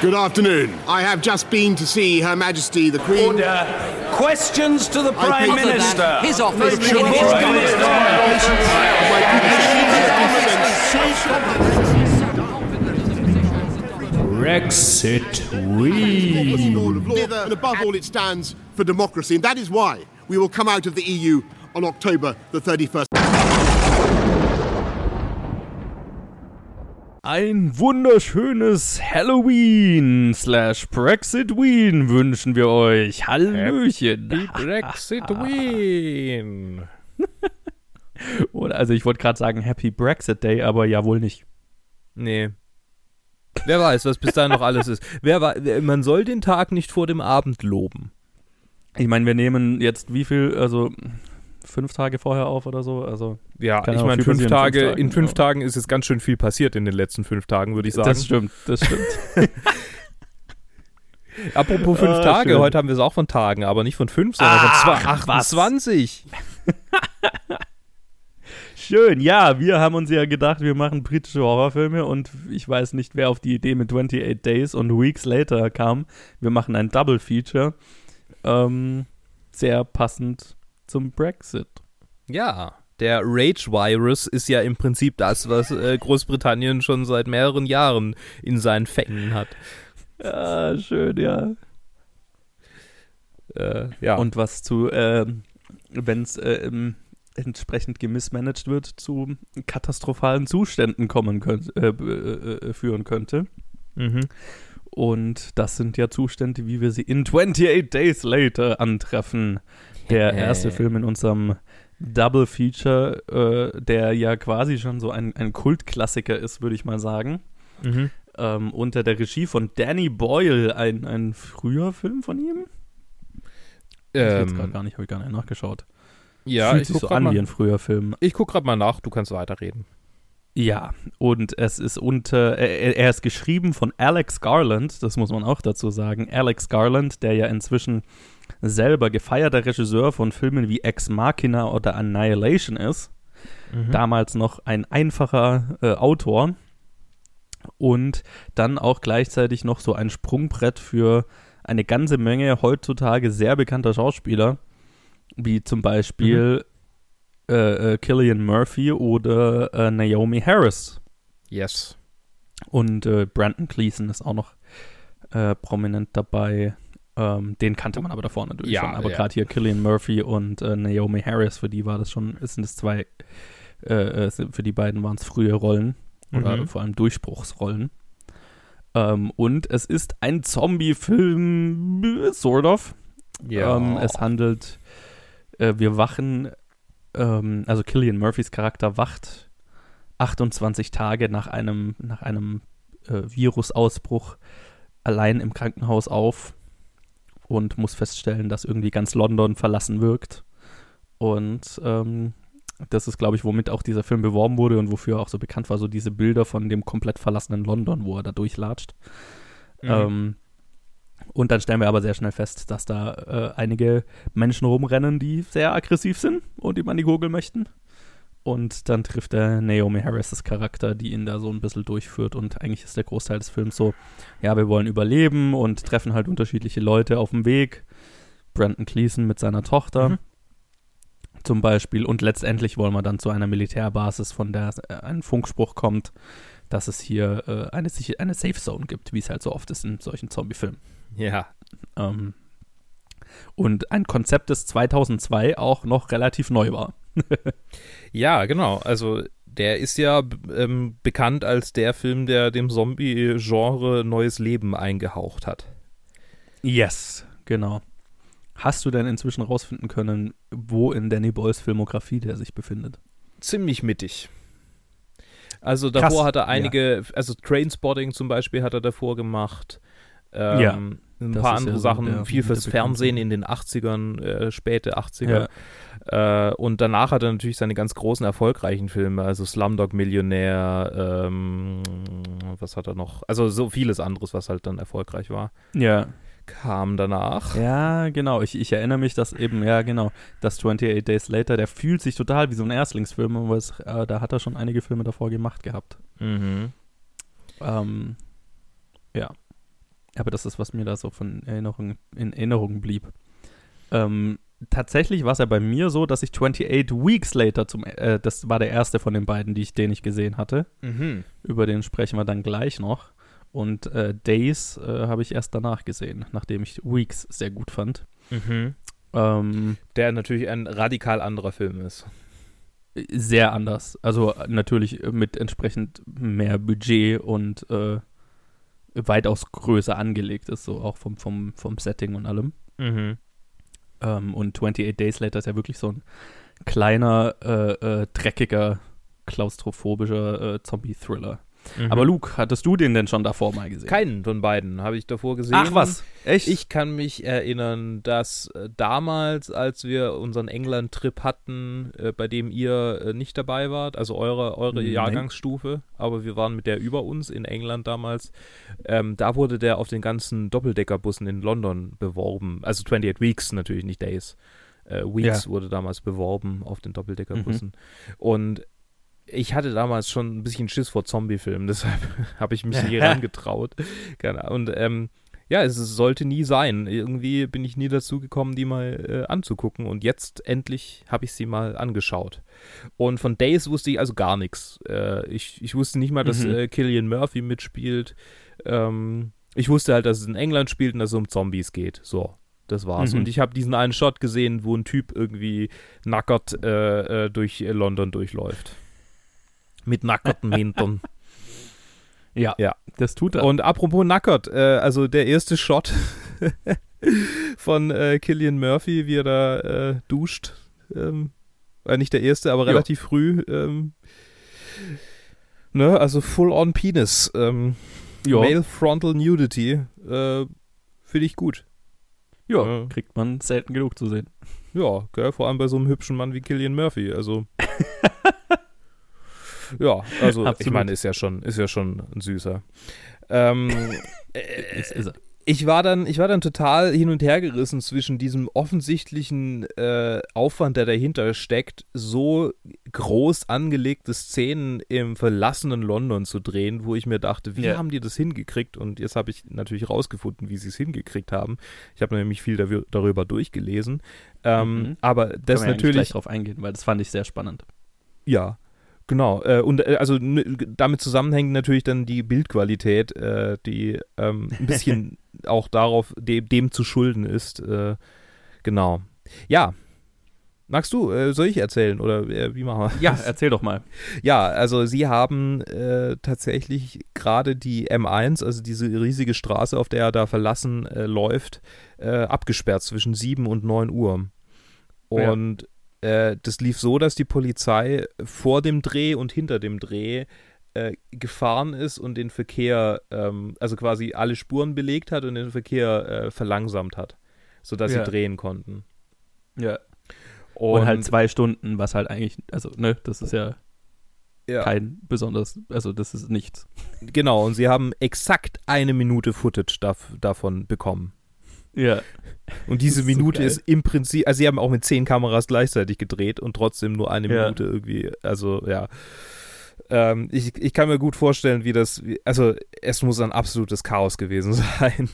Good afternoon. I have just been to see Her Majesty the Queen. Order. Questions to the Prime Other than Minister. His office. Sure. in his Brexit Lord we. and above all, it stands for democracy, and that is why we will come out of the EU on October the 31st. Ein wunderschönes Halloween slash Brexit Ween wünschen wir euch. Hallöchen. Brexit Wien. Oder, also ich wollte gerade sagen Happy Brexit Day, aber ja wohl nicht. Nee. Wer weiß, was bis dahin noch alles ist. Wer man soll den Tag nicht vor dem Abend loben. Ich meine, wir nehmen jetzt wie viel, also fünf Tage vorher auf oder so. Also Ja, ich meine, fünf Tage, fünf Tagen, in fünf. Tagen ist jetzt ganz schön viel passiert in den letzten fünf Tagen, würde ich sagen. das stimmt, das stimmt. Apropos fünf Ah, Tage, schön. heute haben wir es auch von Tagen, aber nicht von fünf, sondern von zwei, Ach, was. 28. Schön, ja, wir haben uns ja gedacht, wir machen britische Horrorfilme und ich weiß nicht, wer auf die Idee mit 28 Days und Weeks Later kam. Wir machen ein Double Feature. Ähm, sehr passend zum Brexit. Ja, der Rage-Virus ist ja im Prinzip das, was äh, Großbritannien schon seit mehreren Jahren in seinen Fängen hat. Ja, schön, ja. Äh, ja. Und was zu, ähm, wenn es entsprechend gemismanagt wird, zu katastrophalen Zuständen kommen könnt, äh, äh, äh, führen könnte. mhm. Und das sind ja Zustände, wie wir sie in 28 Days Later antreffen. Der erste Film in unserem Double Feature, äh, der ja quasi schon so ein, ein Kultklassiker ist, würde ich mal sagen. Mhm. Ähm, unter der Regie von Danny Boyle, ein, ein früher Film von ihm? Ich jetzt gerade Ähm, gar nicht, habe ich gar nicht nachgeschaut. ja, Fühlt ich sich guck so an mal, wie ein früher Film. Ich guck gerade mal nach, du kannst weiterreden. Ja, und es ist unter, er, er ist geschrieben von Alex Garland, das muss man auch dazu sagen. Alex Garland, der ja inzwischen selber gefeierter Regisseur von Filmen wie Ex Machina oder Annihilation ist. Mhm. Damals noch ein einfacher äh, Autor und dann auch gleichzeitig noch so ein Sprungbrett für eine ganze Menge heutzutage sehr bekannter Schauspieler, wie zum Beispiel äh, äh, Killian Murphy oder äh, Naomi Harris. Yes. Und äh, Brandon Gleason ist auch noch äh, prominent dabei. Ähm, den kannte man aber davor natürlich Ja, schon. Aber ja. gerade hier Killian Murphy und äh, Naomi Harris, für die war das schon, sind es zwei, äh, äh, für die beiden waren es frühe Rollen oder Mhm. vor allem Durchbruchsrollen. Ähm, und es ist ein Zombie-Film, sort of. Ja. Ähm, es handelt, äh, wir wachen, ähm, also Killian Murphys Charakter wacht 28 Tage nach einem, nach einem äh, Virusausbruch allein im Krankenhaus auf und muss feststellen, dass irgendwie ganz London verlassen wirkt. Und ähm, das ist, glaube ich, womit auch dieser Film beworben wurde und wofür er auch so bekannt war, so diese Bilder von dem komplett verlassenen London, wo er da durchlatscht. Mhm. Ähm, und dann stellen wir aber sehr schnell fest, dass da äh, einige Menschen rumrennen, die sehr aggressiv sind und ihm an die Gurgel möchten. Und dann trifft er Naomi Harris' Charakter, die ihn da so ein bisschen durchführt. Und eigentlich ist der Großteil des Films so, ja, wir wollen überleben und treffen halt unterschiedliche Leute auf dem Weg. Brandon Gleason mit seiner Tochter Mhm. zum Beispiel. Und letztendlich wollen wir dann zu einer Militärbasis, von der ein Funkspruch kommt, dass es hier äh, eine, eine Safe Zone gibt, wie es halt so oft ist in solchen Zombie-Filmen. ja. Ähm, und ein Konzept, das 2002 auch noch relativ neu war. Ja, genau. Also der ist ja ähm, bekannt als der Film, der dem Zombie-Genre neues Leben eingehaucht hat. Yes, genau. Hast du denn inzwischen rausfinden können, wo in Danny Boyles Filmografie der sich befindet? Ziemlich mittig. Also davor Krass, hat er einige, also Trainspotting zum Beispiel hat er davor gemacht. Ähm, Ja, ein paar andere ja so Sachen, der- viel fürs Fernsehen in den 80ern, äh, späte 80er. Äh, und danach hat er natürlich seine ganz großen erfolgreichen Filme, also Slumdog Millionär, ähm, was hat er noch? Also so vieles anderes, was halt dann erfolgreich war, Ja. kam danach. Ja, genau. Ich, ich erinnere mich, dass eben, ja, genau, das 28 Days Later, der fühlt sich total wie so ein Erstlingsfilm, aber es, äh, da hat er schon einige Filme davor gemacht gehabt. Mhm. Ähm, ja. Aber das ist, was mir da so von Erinnerung, in Erinnerung blieb. Ähm, tatsächlich war es ja bei mir so, dass ich 28 Weeks Later zum, äh, das war der erste von den beiden, die ich, den ich gesehen hatte. Mhm. Über den sprechen wir dann gleich noch. Und äh, Days äh, habe ich erst danach gesehen, nachdem ich Weeks sehr gut fand. Mhm. Ähm, Der natürlich ein radikal anderer Film ist. sehr anders. Also äh, natürlich mit entsprechend mehr Budget und äh, weitaus größer angelegt ist, so auch vom, vom, vom Setting und allem. Mhm. Ähm, und 28 Days Later ist ja wirklich so ein kleiner, äh, äh, dreckiger, klaustrophobischer äh, Zombie-Thriller. Mhm. Aber Luke, hattest du den denn schon davor mal gesehen? Keinen von beiden habe ich davor gesehen. Ach was, echt? Ich kann mich erinnern, dass äh, damals, als wir unseren England-Trip hatten, äh, bei dem ihr äh, nicht dabei wart, also eure, eure Nein. Jahrgangsstufe, aber wir waren mit der über uns in England damals, ähm, da wurde der auf den ganzen Doppeldeckerbussen in London beworben. Also 28 Weeks natürlich, nicht Days. Äh, Weeks wurde damals beworben auf den Doppeldeckerbussen. Und ich hatte damals schon ein bisschen Schiss vor Zombie-Filmen, deshalb habe ich mich nie rangetraut. Keine Ahnung. Und ähm, ja, es sollte nie sein. Irgendwie bin ich nie dazu gekommen, die mal äh, anzugucken. Und jetzt endlich habe ich sie mal angeschaut. Und von Days wusste ich also gar nichts. Äh, ich, ich wusste nicht mal, dass Mhm. äh, Killian Murphy mitspielt. Ähm, ich wusste halt, dass es in England spielt und dass es um Zombies geht. So, das war's. Mhm. Und ich habe diesen einen Shot gesehen, wo ein Typ irgendwie nackert äh, äh, durch London durchläuft. Mit nackerten Hintern. ja, Ja. das tut er. Und apropos nackert, äh, also der erste Shot von äh, Killian Murphy, wie er da äh, duscht, ähm, äh, nicht der erste, aber relativ früh, ähm, ne, also full on Penis, ähm, Male Frontal Nudity, äh, finde ich gut. ja, Ja. kriegt man selten genug zu sehen. Ja, gell, vor allem bei so einem hübschen Mann wie Killian Murphy, also. ja, also ich Absolut. meine, ist ja schon, ist ja schon ein süßer. Ähm, Ist, ist er. ich war dann, ich war dann total hin und her gerissen zwischen diesem offensichtlichen äh, Aufwand, der dahinter steckt, so groß angelegte Szenen im verlassenen London zu drehen, wo ich mir dachte, wie Ja. haben die das hingekriegt? Und jetzt habe ich natürlich rausgefunden, wie sie es hingekriegt haben. Ich habe nämlich viel darüber durchgelesen. Ähm, Mhm. aber das ja eigentlich natürlich gleich drauf eingehen, weil das fand ich sehr spannend. ja, genau. Äh, und äh, also damit zusammenhängt natürlich dann die Bildqualität, äh, die ähm, ein bisschen auch darauf de dem zu schulden ist. Äh, genau. Ja. Magst du, äh, soll ich erzählen oder äh, wie machen wir? Ja, erzähl doch mal. Ja, also sie haben tatsächlich gerade die M1, also diese riesige Straße, auf der er da verlassen läuft, abgesperrt zwischen 7 und 9 Uhr. Ja. Und äh, das lief so, dass die Polizei vor dem Dreh und hinter dem Dreh äh, gefahren ist und den Verkehr, ähm, also quasi alle Spuren belegt hat und den Verkehr äh, verlangsamt hat, sodass Ja. sie drehen konnten. Ja. Und, halt zwei Stunden, was halt eigentlich, also, ne, das ist ja, ja. kein besonders, also das ist nichts. Genau, und sie haben exakt eine Minute Footage dav davon bekommen. Ja. Und diese ist so Minute geil. ist im Prinzip, also sie haben auch mit zehn Kameras gleichzeitig gedreht und trotzdem nur eine Ja. Minute irgendwie, also ja. Ähm, ich, ich kann mir gut vorstellen, wie das, also es muss ein absolutes Chaos gewesen sein.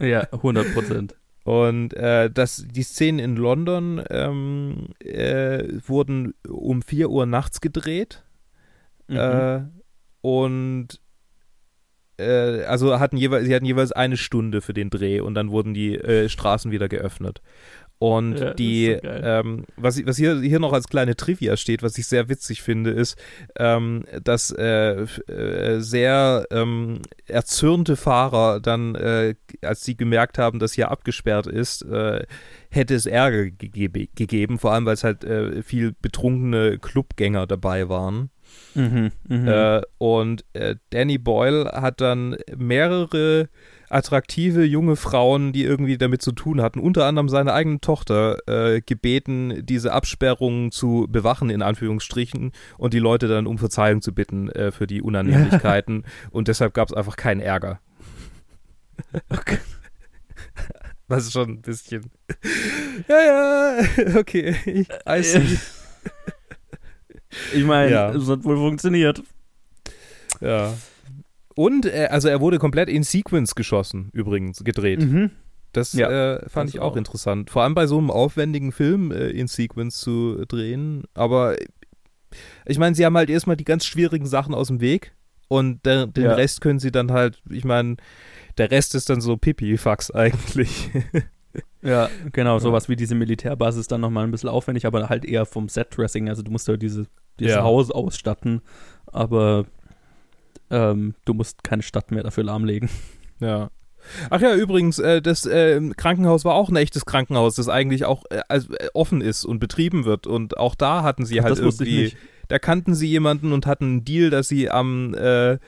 Ja, 100 Prozent. Und äh, das, die Szenen in London ähm, äh, wurden um 4 Uhr nachts gedreht. Mhm. Äh, und äh, also hatten jeweils, sie hatten jeweils eine Stunde für den Dreh und dann wurden die äh, Straßen wieder geöffnet. Und Ja, die, so ähm, was, was hier, hier noch als kleine Trivia steht, was ich sehr witzig finde, ist, ähm, dass äh, äh, sehr ähm, erzürnte Fahrer dann, äh, als sie gemerkt haben, dass hier abgesperrt ist, äh, hätte es Ärger gegebe, gegeben, vor allem weil es halt äh, viel betrunkene Clubgänger dabei waren. Mhm. Mhm. Äh, und äh, Danny Boyle hat dann mehrere attraktive junge Frauen, die irgendwie damit zu tun hatten, unter anderem seine eigene Tochter, äh, gebeten, diese Absperrung zu bewachen, in Anführungsstrichen, und die Leute dann um Verzeihung zu bitten äh, für die Unannehmlichkeiten. und deshalb gab es einfach keinen Ärger. Was schon ein bisschen. Ja, ja, okay. Ich, I see. Ich meine, ja. es hat wohl funktioniert. Ja. Und äh, also er wurde komplett in Sequence geschossen, übrigens, gedreht. Mhm. Das Ja, äh, fand ich auch, auch. interessant. Vor allem bei so einem aufwendigen Film äh, in Sequence zu drehen. Aber ich meine, sie haben halt erstmal die ganz schwierigen Sachen aus dem Weg und der, den Ja. Rest können sie dann halt, ich meine, der Rest ist dann so Pipi-Fax eigentlich. Ja, genau, sowas wie diese Militärbasis dann nochmal ein bisschen aufwendig, aber halt eher vom Set-Dressing. Also du musst ja diese, dieses Ja. Haus ausstatten, aber ähm, du musst keine Stadt mehr dafür lahmlegen. Ja. Ach ja, übrigens, äh, das äh, Krankenhaus war auch ein echtes Krankenhaus, das eigentlich auch äh, also, äh, offen ist und betrieben wird. Und auch da hatten sie halt das wusste ich irgendwie, nicht. da kannten sie jemanden und hatten einen Deal, dass sie am, äh,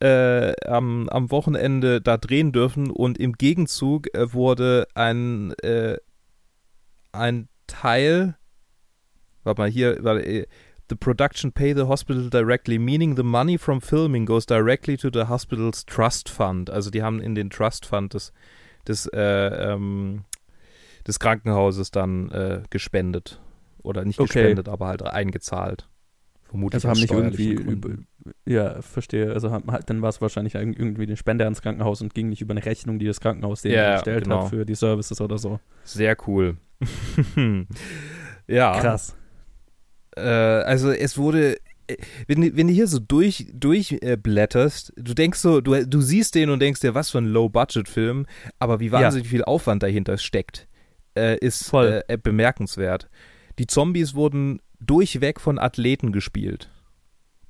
äh, am, am Wochenende da drehen dürfen. Und im Gegenzug wurde ein, ein Teil, warte mal, hier, warte, The production pay the hospital directly, meaning the money from filming goes directly to the hospital's trust fund. Also die haben in den Trust Fund des, des, äh, ähm, des Krankenhauses dann äh, gespendet. Oder nicht Okay. gespendet, aber halt eingezahlt. Vermutlich Also haben nicht irgendwie über, ja, verstehe. Also haben, halt, dann war es wahrscheinlich irg- irgendwie eine Spende ans Krankenhaus und ging nicht über eine Rechnung, die das Krankenhaus denen Ja, gestellt genau. hat für die Services oder so. Sehr cool. ja. Krass. Äh, also es wurde, äh, wenn, du- wenn du hier so durch, durchblätterst, du denkst so, du, du siehst den und denkst dir, was für ein Low-Budget-Film, aber wie wahnsinnig viel Aufwand dahinter steckt, äh, ist Voll. äh, bemerkenswert. Die Zombies wurden durchweg von Athleten gespielt,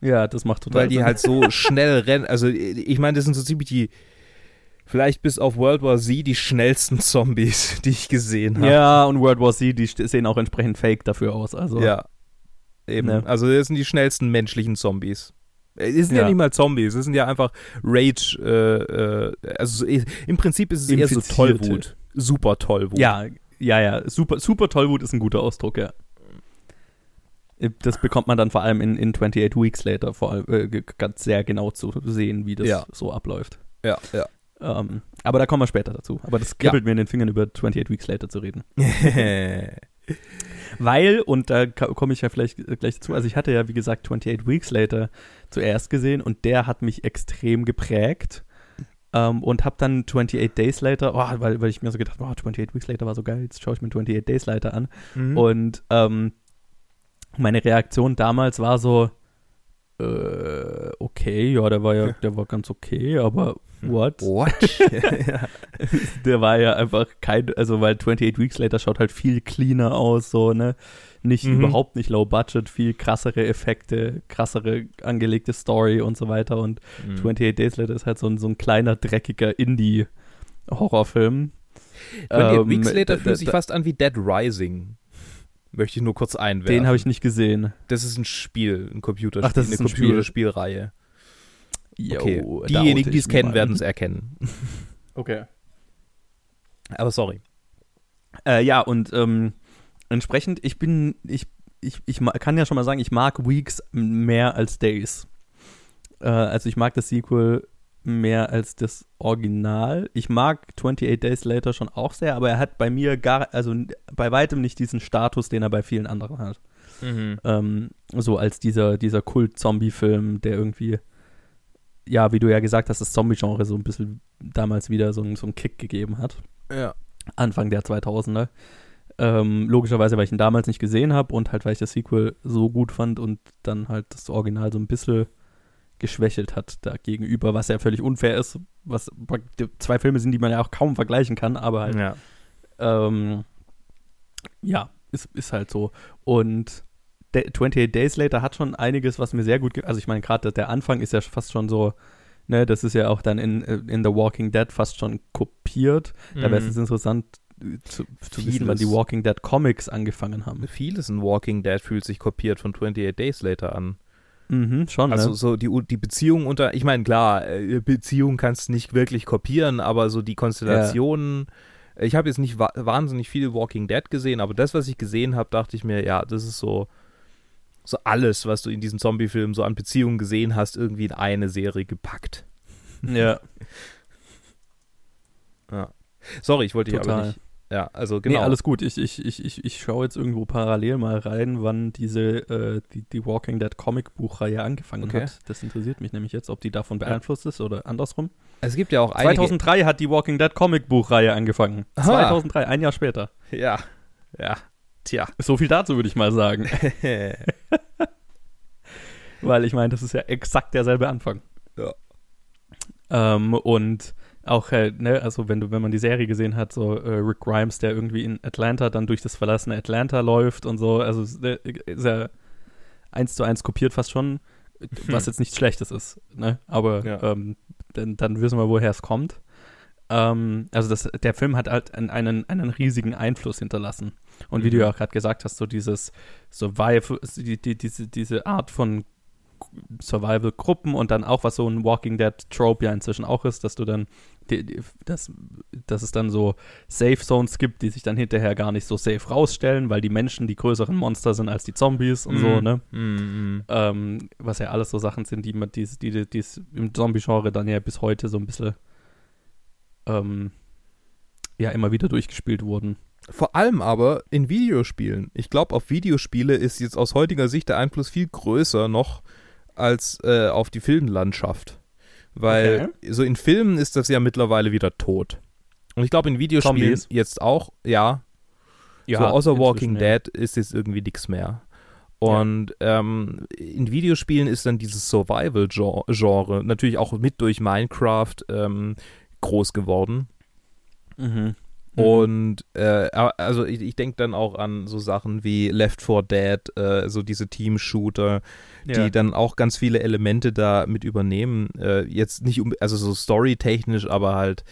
Ja, das macht total weil die Sinn. halt so schnell rennen. Also ich meine, das sind so ziemlich die, vielleicht bis auf World War Z die schnellsten Zombies, die ich gesehen habe. Ja, und World War Z, die sehen auch entsprechend fake dafür aus. Also, Ja. Eben. Ne. Also das sind die schnellsten menschlichen Zombies. Äh, Es sind ja. Ja. nicht mal Zombies, es sind ja einfach Rage, äh, äh, also so- im Prinzip ist es eher so. Tollwut. Super Tollwut. ja, ja, ja. Super, super Tollwut ist ein guter Ausdruck, ja. Das bekommt man dann vor allem in, in 28 Weeks Later vor allem, äh, ganz sehr genau zu sehen, wie das Ja. so abläuft. Ja, ja. Ähm, aber da kommen wir später dazu. Aber das kribbelt mir in den Fingern, über 28 Weeks Later zu reden. Weil, und da komme ich ja vielleicht äh, gleich dazu, also ich hatte ja, wie gesagt, 28 Weeks Later zuerst gesehen und der hat mich extrem geprägt. Ähm, und habe dann 28 Days Later, oh, weil, weil ich mir so gedacht habe, oh, 28 Weeks Later war so geil, jetzt schaue ich mir 28 Days Later an. Mhm. Und ähm, meine Reaktion damals war so, äh, okay, ja, der war ja, der war ganz okay, aber what? What? ja. Der war ja einfach kein, also weil 28 Weeks Later schaut halt viel cleaner aus, so, ne? Nicht, Mhm. überhaupt nicht low budget, viel krassere Effekte, krassere angelegte Story und so weiter. Und Mhm. 28 Days Later ist halt so ein, so ein kleiner, dreckiger Indie-Horrorfilm. 28 Ähm, Weeks Later fühlt sich fast an wie Dead Rising. Möchte ich nur kurz einwerfen. Den habe ich nicht gesehen. Das ist ein Spiel, ein Computerspiel, Ach, das ist eine ein Spiel. Computerspielreihe. Jo, Okay. Diejenigen, die es kennen, werden es erkennen. Okay. Aber sorry. Äh, ja, und ähm, entsprechend, ich bin, ich, ich, ich kann ja schon mal sagen, ich mag Weeks mehr als Days. Äh, also ich mag das Sequel mehr als das Original. Ich mag 28 Days Later schon auch sehr, aber er hat bei mir gar, also bei weitem nicht diesen Status, den er bei vielen anderen hat. Ähm, so als dieser, dieser Kult-Zombie-Film, der irgendwie, ja, wie du ja gesagt hast, das Zombie-Genre so ein bisschen damals wieder so, einen- so einen Kick gegeben hat. Ja. Anfang der 2000er. Ähm, logischerweise, weil ich ihn damals nicht gesehen habe und halt, weil ich das Sequel so gut fand und dann halt das Original so ein bisschen geschwächelt hat dagegenüber, was ja völlig unfair ist, was zwei Filme sind, die man ja auch kaum vergleichen kann, aber halt, Ja. ähm, ja, ist, ist halt so. Und 28 Days Later hat schon einiges, was mir sehr gut gefällt. Also ich meine, gerade der Anfang ist ja fast schon so, ne, das ist ja auch dann in, in The Walking Dead fast schon kopiert. Da wäre es Mhm. interessant äh, zu, zu wissen, wann die Walking Dead Comics angefangen haben. Vieles in Walking Dead fühlt sich kopiert von 28 Days Later an. Mhm, schon, Also ne? so die, die Beziehung unter, ich meine, klar, äh, Beziehung kannst du nicht wirklich kopieren, aber so die Konstellationen, ich habe jetzt nicht wa wahnsinnig viel Walking Dead gesehen, aber das, was ich gesehen habe, dachte ich mir, ja, das ist so, so alles, was du in diesen Zombie-Filmen so an Beziehungen gesehen hast, irgendwie in eine Serie gepackt. Ja, Sorry, ich wollte dich aber nicht ja, also genau. Nee, alles gut. Ich, ich, ich, ich, ich schaue jetzt irgendwo parallel mal rein, wann diese äh, die, die Walking Dead Comic-Buchreihe angefangen Okay. hat. Das interessiert mich nämlich jetzt, ob die davon beeinflusst ist oder andersrum. es gibt ja auch einige. 2003 hat die Walking Dead Comic-Buchreihe angefangen. Aha. 2003, ein Jahr später. Ja, ja, tja. So viel dazu würde ich mal sagen. Weil ich meine, das ist ja exakt derselbe Anfang. Ja. Ähm, und auch, äh, ne, also wenn du, wenn man die Serie gesehen hat, so äh, Rick Grimes, der irgendwie in Atlanta dann durch das verlassene Atlanta läuft und so, also ist, der- ist ja eins zu eins kopiert fast schon, was jetzt nichts Schlechtes ist, ne? Aber Ja. ähm, dann, dann wissen wir, woher es kommt. Ähm, also das, der Film hat halt einen, einen, riesigen Einfluss hinterlassen. Und wie du ja auch gerade gesagt hast, so dieses Survival, die, die, diese, diese Art von Survival-Gruppen und dann auch, was so ein Walking Dead-Trope ja inzwischen auch ist, dass du dann, die, die, dass, dass es dann so Safe Zones gibt, die sich dann hinterher gar nicht so safe rausstellen, weil die Menschen die größeren Monster sind als die Zombies und so, ne? Mm, Ähm, was ja alles so Sachen sind, die man, die, die, die, die im Zombie-Genre dann ja bis heute so ein bisschen ähm, ja immer wieder durchgespielt wurden. Vor allem aber in Videospielen. Ich glaube, auf Videospiele ist jetzt aus heutiger Sicht der Einfluss viel größer noch als äh, auf die Filmlandschaft. Weil so in Filmen ist das ja mittlerweile wieder tot. Und ich glaube, in Videospielen Zombies. jetzt auch, ja, so außer Walking Dead ist jetzt irgendwie nichts mehr. Und ähm, in Videospielen ist dann dieses Survival-Genre natürlich auch mit durch Minecraft ähm, groß geworden. Mhm. Und äh, also ich, ich denke dann auch an so Sachen wie Left 4 Dead, äh, so diese Team-Shooter, die Ja. dann auch ganz viele Elemente da mit übernehmen. Äh, jetzt nicht, um, also so storytechnisch, aber halt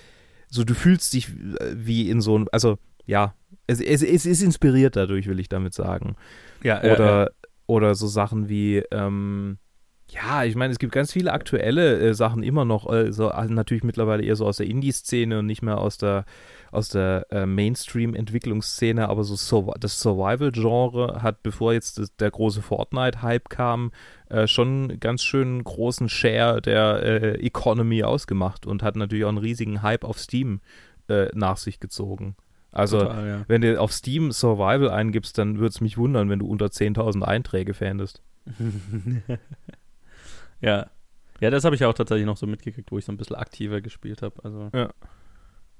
so, du fühlst dich äh, wie in so einem, also ja, es, es, es ist inspiriert dadurch, will ich damit sagen. ja, Oder, oder so Sachen wie, ähm, ja, ich meine, es gibt ganz viele aktuelle äh, Sachen immer noch, äh, so, also natürlich mittlerweile eher so aus der Indie-Szene und nicht mehr aus der, aus der äh, Mainstream-Entwicklungsszene, aber so Sur das Survival-Genre hat, bevor jetzt das, der große Fortnite-Hype kam, äh, schon einen ganz schön großen Share der äh, Economy ausgemacht und hat natürlich auch einen riesigen Hype auf Steam äh, nach sich gezogen. Also, total, ja. wenn du auf Steam Survival eingibst, dann würde es mich wundern, wenn du unter 10.000 Einträge fändest. Ja. Ja, das habe ich auch tatsächlich noch so mitgekriegt, wo ich so ein bisschen aktiver gespielt habe. Also, Ja.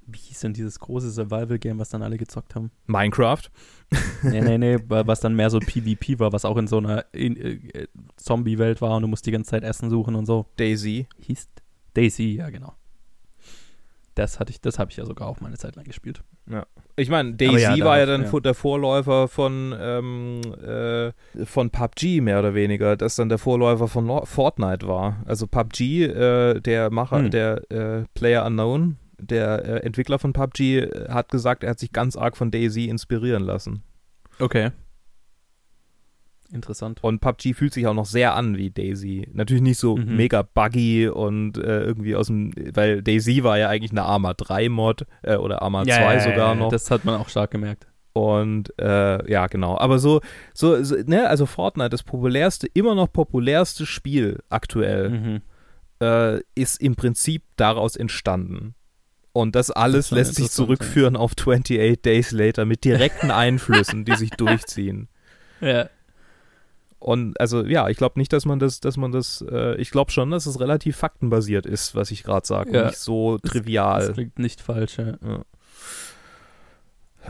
wie hieß denn dieses große Survival-Game, was dann alle gezockt haben? Minecraft? nee, nee, nee, wa- was dann mehr so PvP war, was auch in so einer in, äh, Zombie-Welt war und du musst die ganze Zeit Essen suchen und so. Daisy? Hieß Daisy, ja, genau. Das hatte ich, das habe ich ja sogar auch mal eine Zeit lang gespielt. Ich meine, Daisy ja, war ja dann ja. der Vorläufer von, ähm, äh, von PUBG mehr oder weniger, das dann der Vorläufer von Nor- Fortnite war. Also PUBG, äh, der Macher, Hm. der äh, Player Unknown, der äh, Entwickler von PUBG, äh, hat gesagt, er hat sich ganz arg von Daisy inspirieren lassen. Okay. Interessant. Und PUBG fühlt sich auch noch sehr an wie Daisy. Natürlich nicht so Mhm. mega buggy und äh, irgendwie aus dem, weil Daisy war ja eigentlich eine Arma 3 Mod äh, oder Arma 2 sogar noch. Das hat man auch stark gemerkt. Und äh, ja, genau. Aber so, so, so, ne, also Fortnite, das populärste, immer noch populärste Spiel aktuell, Mhm. äh, ist im Prinzip daraus entstanden. Und das alles Das lässt sich zurückführen auf 28 Days Later mit direkten Einflüssen, die sich durchziehen. Ja. Und also ja, ich glaube nicht, dass man das, dass man das, äh, ich glaube schon, dass es relativ faktenbasiert ist, was ich gerade sage, Ja. nicht so Das trivial. klingt nicht falsch, ja.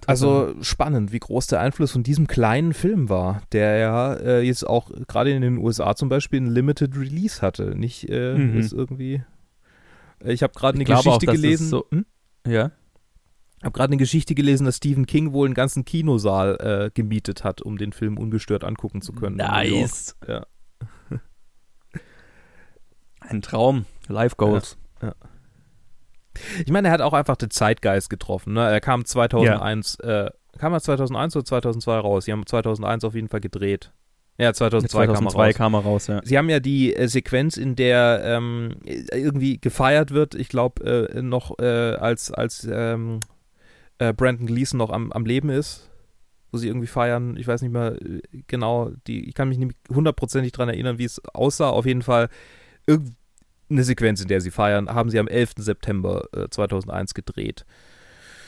Also spannend, wie groß der Einfluss von diesem kleinen Film war, der ja äh, jetzt auch gerade in den USA zum Beispiel ein Limited Release hatte. Nicht äh, Mhm. ist irgendwie. Ich habe gerade eine auch, Geschichte es gelesen. so- hm? Ja. Ich habe gerade eine Geschichte gelesen, dass Stephen King wohl einen ganzen Kinosaal äh, gemietet hat, um den Film ungestört angucken zu können. Nice. Ja. Ein Traum. Life Goals. Ich meine, er hat auch einfach den Zeitgeist getroffen. Ne? Er kam 2001, äh, kam er 2001 oder 2002 raus? Sie haben 2001 auf jeden Fall gedreht. Ja, 2002, 2002 kam er raus. kam er raus, ja. Sie haben ja die äh, Sequenz, in der ähm, irgendwie gefeiert wird, ich glaube, äh, noch äh, als, als ähm, äh, Brandon Gleason noch am, am Leben ist, wo sie irgendwie feiern, ich weiß nicht mehr äh, genau, die, ich kann mich nicht hundertprozentig dran erinnern, wie es aussah, auf jeden Fall irgendeine Sequenz, in der sie feiern, haben sie am 11. September äh, 2001 gedreht.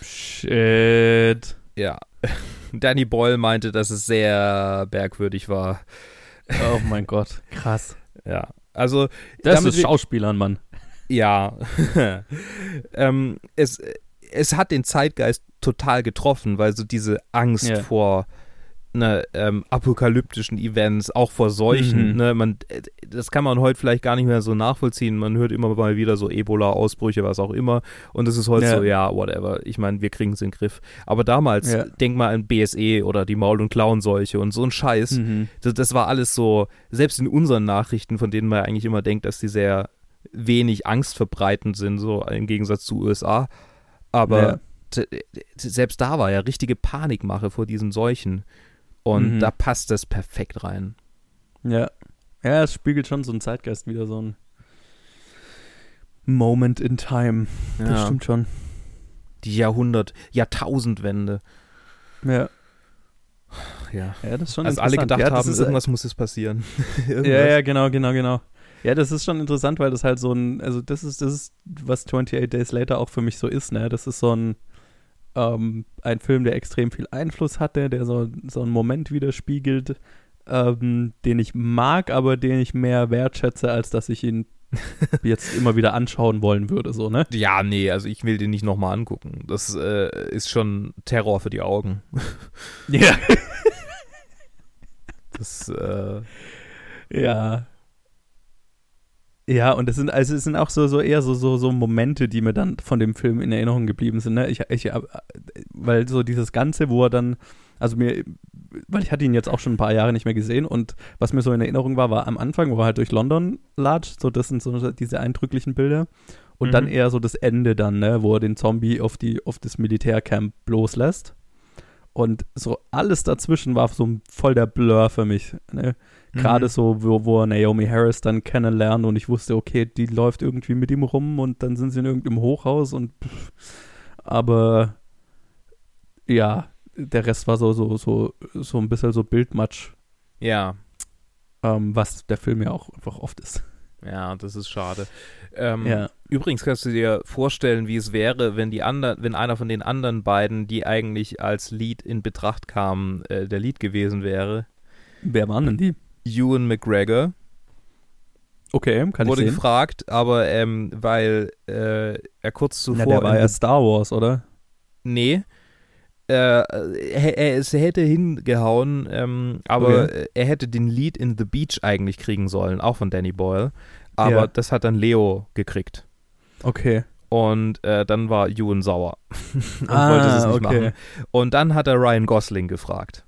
Shit. Ja. Danny Boyle meinte, dass es sehr merkwürdig war. Oh mein Gott, krass. Ja. Also, Das ist Schauspielern, Mann. Ja. ähm, es, es hat den Zeitgeist total getroffen, weil so diese Angst Ja. vor ne, ähm, apokalyptischen Events, auch vor Seuchen, Mhm. ne, man, äh, das kann man heute vielleicht gar nicht mehr so nachvollziehen. Man hört immer mal wieder so Ebola-Ausbrüche, was auch immer. Und es ist heute Ja. so, ja, whatever. Ich meine, wir kriegen es in den Griff. Aber damals, Ja. denk mal an BSE oder die Maul- und Klauenseuche und so ein Scheiß. Mhm. Das, das war alles so, selbst in unseren Nachrichten, von denen man eigentlich immer denkt, dass die sehr wenig angstverbreitend sind, so im Gegensatz zu USA. Aber Ja. selbst da war ja richtige Panikmache vor diesen Seuchen. Und Mhm. da passt das perfekt rein. Ja. Ja, es spiegelt schon so einen Zeitgeist wieder, so ein Moment in Time. Das stimmt schon. Die Jahrhundert, Jahrtausendwende. Ja. Ja. Ja, das ist schon Als alle gedacht ja, haben, irgendwas muss jetzt passieren. Ja, ja, genau, genau, genau. Ja, das ist schon interessant, weil das halt so ein, also das ist, das ist, was 28 Days Later auch für mich so ist, ne? Das ist so ein, ähm, ein Film, der extrem viel Einfluss hatte, der so, so einen Moment widerspiegelt, ähm, den ich mag, aber den ich mehr wertschätze, als dass ich ihn jetzt immer wieder anschauen wollen würde, so, ne? Ja, nee, also ich will den nicht nochmal angucken. Das äh, ist schon Terror für die Augen. Ja. Das, äh, Ja. Ja, und es sind, also es sind auch so, so eher so, so, so Momente, die mir dann von dem Film in Erinnerung geblieben sind, ne? Ich, ich, äh, weil so dieses Ganze, wo er dann, also mir, weil ich hatte ihn jetzt auch schon ein paar Jahre nicht mehr gesehen und was mir so in Erinnerung war, war am Anfang, wo er halt durch London latscht, so das sind so diese eindrücklichen Bilder und Mhm. dann eher so das Ende dann, ne, wo er den Zombie auf die, auf das Militärcamp loslässt. Und so alles dazwischen war so voll der Blur für mich. Ne? Gerade Mhm. so, wo, wo Naomi Harris dann kennenlernt und ich wusste, okay, die läuft irgendwie mit ihm rum und dann sind sie in irgendeinem Hochhaus und pff, aber ja, der Rest war so, so, so, so ein bisschen so Bildmatsch, ja, ähm, was der Film ja auch einfach oft ist. Ja, das ist schade. Ähm, Ja. Übrigens kannst du dir vorstellen, wie es wäre, wenn die anderen, wenn einer von den anderen beiden, die eigentlich als Lead in Betracht kamen, äh, der Lead gewesen wäre. Wer waren denn die? Ewan McGregor Okay, kann wurde ich sehen. gefragt, aber ähm, weil äh, er kurz Na, zuvor der war ja Star Wars, oder? Nee. Äh, er, er, es hätte hingehauen, ähm, aber Okay. äh, er hätte den Lead in The Beach eigentlich kriegen sollen, auch von Danny Boyle. Aber Ja. das hat dann Leo gekriegt. Okay. Und äh, dann war Ewan sauer und Ah, wollte es nicht okay. machen. Und dann hat er Ryan Gosling gefragt.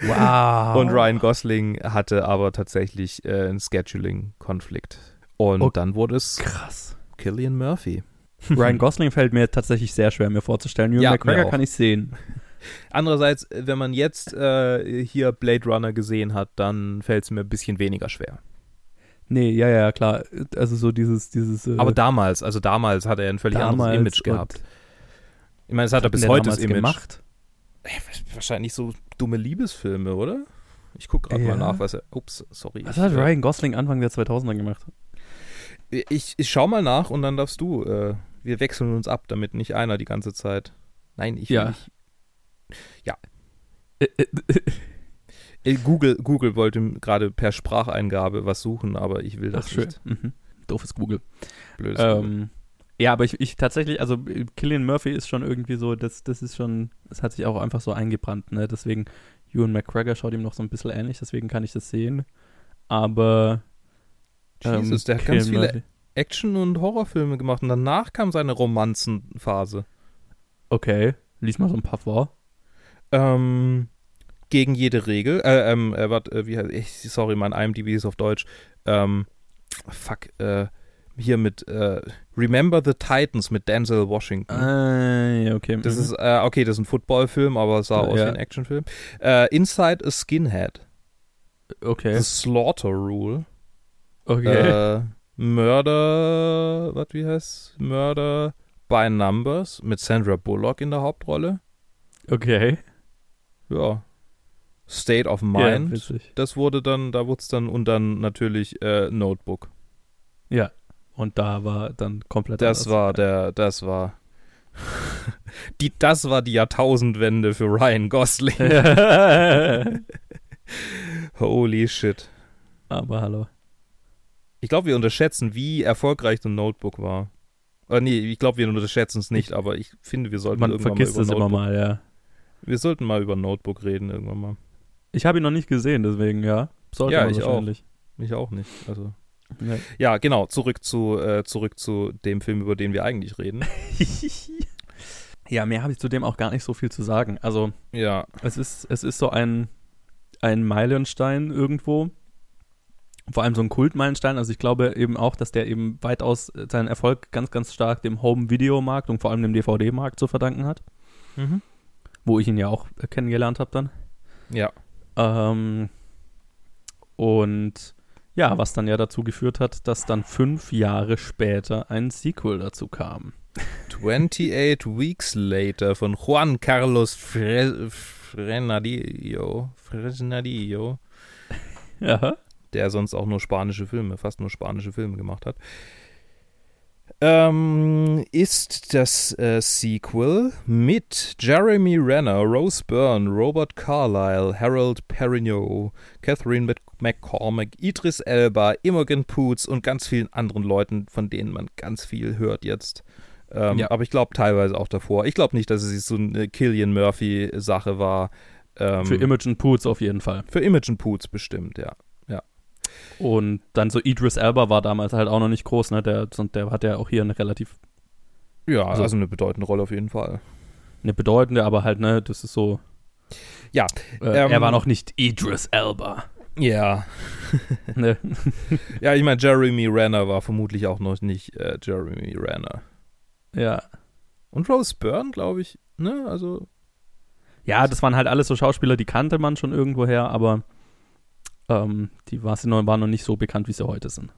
Wow. Und Ryan Gosling hatte aber tatsächlich äh, einen Scheduling-Konflikt. Und Oh. dann wurde es Krass. Killian Murphy. Ryan Gosling fällt mir tatsächlich sehr schwer, mir vorzustellen. Ewan Ja, McGregor kann ich sehen. Andererseits, wenn man jetzt äh, hier Blade Runner gesehen hat, dann fällt es mir ein bisschen weniger schwer. Nee, ja, ja, klar. Also so dieses, dieses. Äh, Aber damals, also damals hat er ein völlig anderes Image gehabt. Ich meine, es hat er bis heute das Image. gemacht. Wahrscheinlich so dumme Liebesfilme, oder? Ich gucke gerade Ja. mal nach, was er. Ups, sorry. Was hat Ryan Gosling Anfang der 2000er gemacht? Ich, ich schau mal nach und dann darfst du. Äh, wir wechseln uns ab, damit nicht einer die ganze Zeit. Nein, ich will Ja. nicht. Äh, Google, Google wollte gerade per Spracheingabe was suchen, aber ich will das Ach, schön. nicht. Mhm. Doofes Google. Blödes Google. Ähm, ja, aber ich, ich tatsächlich, also äh, Killian Murphy ist schon irgendwie so, das, das ist schon, das hat sich auch einfach so eingebrannt, ne? Deswegen, Ewan McGregor schaut ihm noch so ein bisschen ähnlich, deswegen kann ich das sehen. Aber ähm, Jesus, der hat ganz viele Murphy- Action- und Horrorfilme gemacht und danach kam seine Romanzenphase. Okay, lies mal so ein paar vor. Ähm, gegen jede Regel. Äh, ähm, äh, warte, äh, wie heißt, ich, sorry, mein IMDb ist auf Deutsch. Ähm, fuck, äh, hier mit äh, Remember the Titans mit Denzel Washington. Ah, ja, okay. Das mhm. ist, äh, okay, das ist ein Footballfilm, aber es sah Ja. aus wie ein Actionfilm. Äh, Inside a Skinhead. okay. The Slaughter Rule. okay. Murder, was wie heißt? Murder by Numbers mit Sandra Bullock in der Hauptrolle. okay. Ja. State of Ja, Mind. witzig. das wurde dann, da wurde es dann und dann natürlich äh, Notebook. Ja. Und da war dann komplett Das anders. war der, das war Die, das war die Jahrtausendwende für Ryan Gosling. Holy shit. Aber hallo. Ich glaube, wir unterschätzen, wie erfolgreich ein Notebook war. Äh, nee, ich glaube, wir unterschätzen es nicht, aber ich finde, wir sollten Man irgendwann vergisst mal es über immer Notebook, mal, ja. Wir sollten mal über Notebook reden irgendwann mal. Ich habe ihn noch nicht gesehen, deswegen, ja. Sollte Ja, ich auch. Ich auch nicht. Also Ja. ja, genau. Zurück zu äh, zurück zu dem Film, über den wir eigentlich reden. ja, mehr habe ich zu dem auch gar nicht so viel zu sagen. Also, ja, es ist, es ist so ein, ein Meilenstein irgendwo. Vor allem so ein Kultmeilenstein. Also ich glaube eben auch, dass der eben weitaus seinen Erfolg ganz, ganz stark dem Home-Video-Markt und vor allem dem DVD-Markt zu verdanken hat. Mhm. Wo ich ihn ja auch äh, kennengelernt habe dann. ja. Ähm, und ja, was dann ja dazu geführt hat, dass dann fünf Jahre später ein Sequel dazu kam. 28 Weeks Later von Juan Carlos Fre Frenadillo. Fresnadillo. Ja. Der sonst auch nur spanische Filme, fast nur spanische Filme gemacht hat, ähm, ist das äh, Sequel mit Jeremy Renner, Rose Byrne, Robert Carlyle, Harold Perrineau, Catherine Mc- McCormack, Idris Elba, Imogen Poots und ganz vielen anderen Leuten, von denen man ganz viel hört jetzt. Ähm, Ja. Aber ich glaube teilweise auch davor. Ich glaube nicht, dass es so eine Killian Murphy-Sache war. Ähm, Für Imogen Poots auf jeden Fall. für Imogen Poots bestimmt, ja. Und dann so Idris Elba war damals halt auch noch nicht groß, ne? Der, der hat ja auch hier eine relativ, Ja, Also- also eine bedeutende Rolle auf jeden Fall. eine bedeutende, aber halt, ne, das ist so. Ja, Äh, ähm, er war noch nicht Idris Elba. Ja. ne? Ja, ich meine, Jeremy Renner war vermutlich auch noch nicht äh, Jeremy Renner. Ja. Und Rose Byrne, glaube ich, ne? Also, Ja, das waren halt alles so Schauspieler, die kannte man schon irgendwoher, aber ähm, die waren noch nicht so bekannt, wie sie heute sind.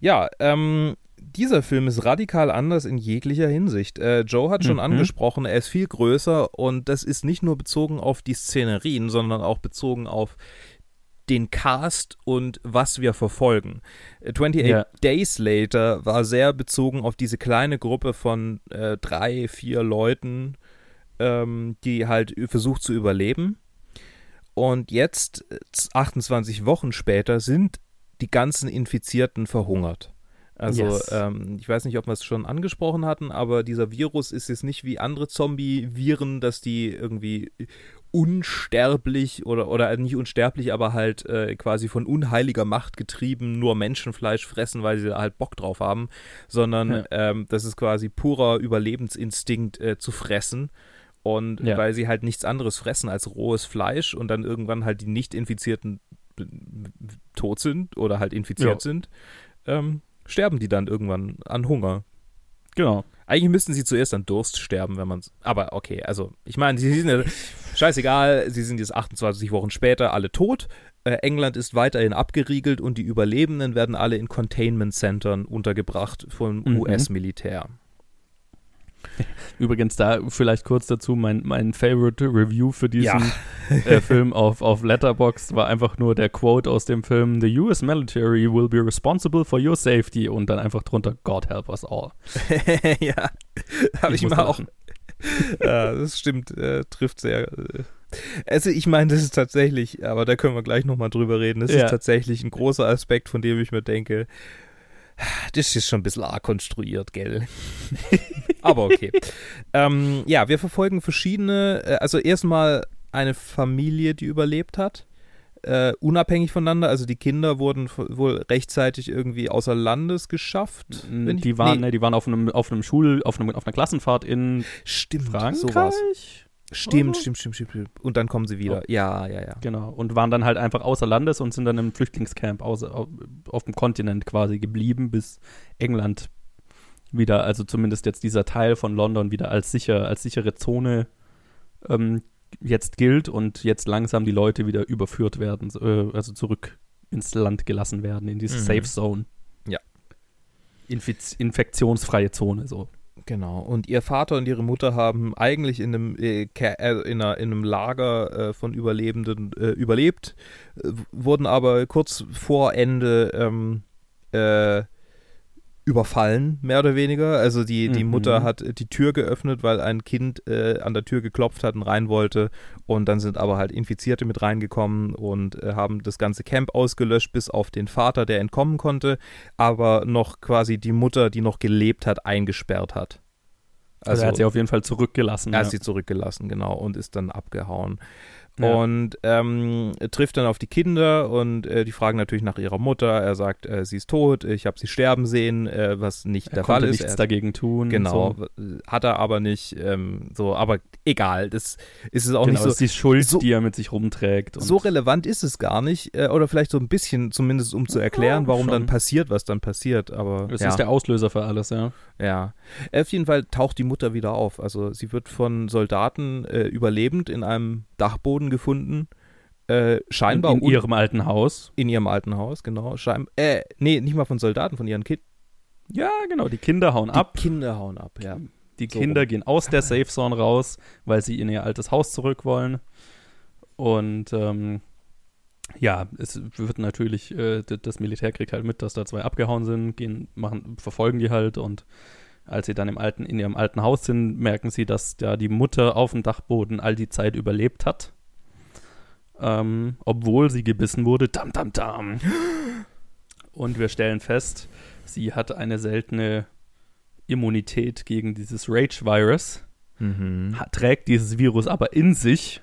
ja, ähm, dieser Film ist radikal anders in jeglicher Hinsicht. Äh, Joe hat schon Mhm. angesprochen, er ist viel größer und das ist nicht nur bezogen auf die Szenerien, sondern auch bezogen auf den Cast und was wir verfolgen. Äh, 28 Ja. Days Later war sehr bezogen auf diese kleine Gruppe von äh, drei, vier Leuten, ähm, die halt versucht zu überleben. Und jetzt, äh, 28 Wochen später, sind die ganzen Infizierten verhungert. Also, Yes. ähm, ich weiß nicht, ob wir es schon angesprochen hatten, aber dieser Virus ist jetzt nicht wie andere Zombie-Viren, dass die irgendwie unsterblich oder, oder nicht unsterblich, aber halt äh, quasi von unheiliger Macht getrieben nur Menschenfleisch fressen, weil sie da halt Bock drauf haben, sondern Ja. ähm, das ist quasi purer Überlebensinstinkt äh, zu fressen. Und Ja. weil sie halt nichts anderes fressen als rohes Fleisch und dann irgendwann halt die Nicht-Infizierten tot sind oder halt infiziert Ja. sind, ähm, sterben die dann irgendwann an Hunger. Genau. Eigentlich müssten sie zuerst an Durst sterben, wenn man Aber okay, also ich meine, sie sind ja scheißegal, sie sind jetzt 28 Wochen später alle tot. Äh, England ist weiterhin abgeriegelt und die Überlebenden werden alle in Containment Centern untergebracht vom Mhm. US-Militär. Übrigens da vielleicht kurz dazu, mein, mein Favorite Review für diesen Ja. äh, Film auf, auf Letterboxd war einfach nur der Quote aus dem Film The US military will be responsible for your safety und dann einfach drunter God help us all. ja, habe ich, muss mal auch. lachen. ja, das stimmt, äh, trifft sehr. Äh. Also ich meine, das ist tatsächlich, aber da können wir gleich nochmal drüber reden, das Ja. ist tatsächlich ein großer Aspekt, von dem ich mir denke, das ist schon ein bisschen arg konstruiert, gell? aber okay. ähm, ja, wir verfolgen verschiedene, äh, also erstmal eine Familie, die überlebt hat. Äh, unabhängig voneinander, also die Kinder wurden wohl rechtzeitig irgendwie außer Landes geschafft. wenn ich- Die waren, nee, ne, die waren auf einem, auf einem Schul, auf, einem, auf einer Klassenfahrt in Stimmt, Frankreich. sowas. Stimmt, stimmt, stimmt, stimmt, stimmt. Und dann kommen sie wieder. Ja, ja, ja. Genau. Und waren dann halt einfach außer Landes und sind dann im Flüchtlingscamp außer, auf, auf dem Kontinent quasi geblieben, bis England wieder, also zumindest jetzt dieser Teil von London wieder als sicher, als sichere Zone ähm, jetzt gilt und jetzt langsam die Leute wieder überführt werden, äh, also zurück ins Land gelassen werden, in diese Mhm. Safe Zone. Ja. Infiz infektionsfreie Zone, so. Genau. Und ihr Vater und ihre Mutter haben eigentlich in einem, äh, äh, in einer, in einem Lager äh, von Überlebenden äh, überlebt, wurden aber kurz vor Ende ähm, äh, überfallen, mehr oder weniger. Also die, die Mhm. Mutter hat die Tür geöffnet, weil ein Kind äh, an der Tür geklopft hat und rein wollte. Und dann sind aber halt Infizierte mit reingekommen und äh, haben das ganze Camp ausgelöscht, bis auf den Vater, der entkommen konnte, aber noch quasi die Mutter, die noch gelebt hat, eingesperrt hat. Also, er hat sie auf jeden Fall zurückgelassen. er hat ja. sie zurückgelassen, genau, und ist dann abgehauen. Ja. Und ähm, trifft dann auf die Kinder und äh, die fragen natürlich nach ihrer Mutter. Er sagt, äh, sie ist tot, ich habe sie sterben sehen, äh, was nicht er der Fall ist. nichts Er- dagegen tun. Genau, So. hat er aber nicht. Ähm, so, aber egal, das ist es auch Genau, nicht so. ist die Schuld, so- die er mit sich rumträgt. So relevant ist es gar nicht, äh, oder vielleicht so ein bisschen, zumindest um zu erklären, Ja, warum schon. dann passiert, was dann passiert. Aber das ja. ist der Auslöser für alles, ja. Ja, auf jeden Fall taucht die Mutter wieder auf. Also sie wird von Soldaten äh, überlebend in einem Dachboden gefunden. Äh, scheinbar in, in ihrem alten Haus. in ihrem alten Haus, genau. Schein äh, nee, nicht mal von Soldaten, von ihren Kindern. Ja, genau. Die Kinder hauen Die ab. Kinder hauen ab, ja. Die So Kinder gehen aus der Safe Zone raus, weil sie in ihr altes Haus zurück wollen. Und ähm, ja, es wird natürlich, äh, das Militär kriegt halt mit, dass da zwei abgehauen sind, gehen, machen, verfolgen die halt und als sie dann im alten, in ihrem alten Haus sind, merken sie, dass da die Mutter auf dem Dachboden all die Zeit überlebt hat. Ähm, obwohl sie gebissen wurde. Dam, dam, dam. Und wir stellen fest, sie hat eine seltene Immunität gegen dieses Rage-Virus, Mhm. trägt dieses Virus aber in sich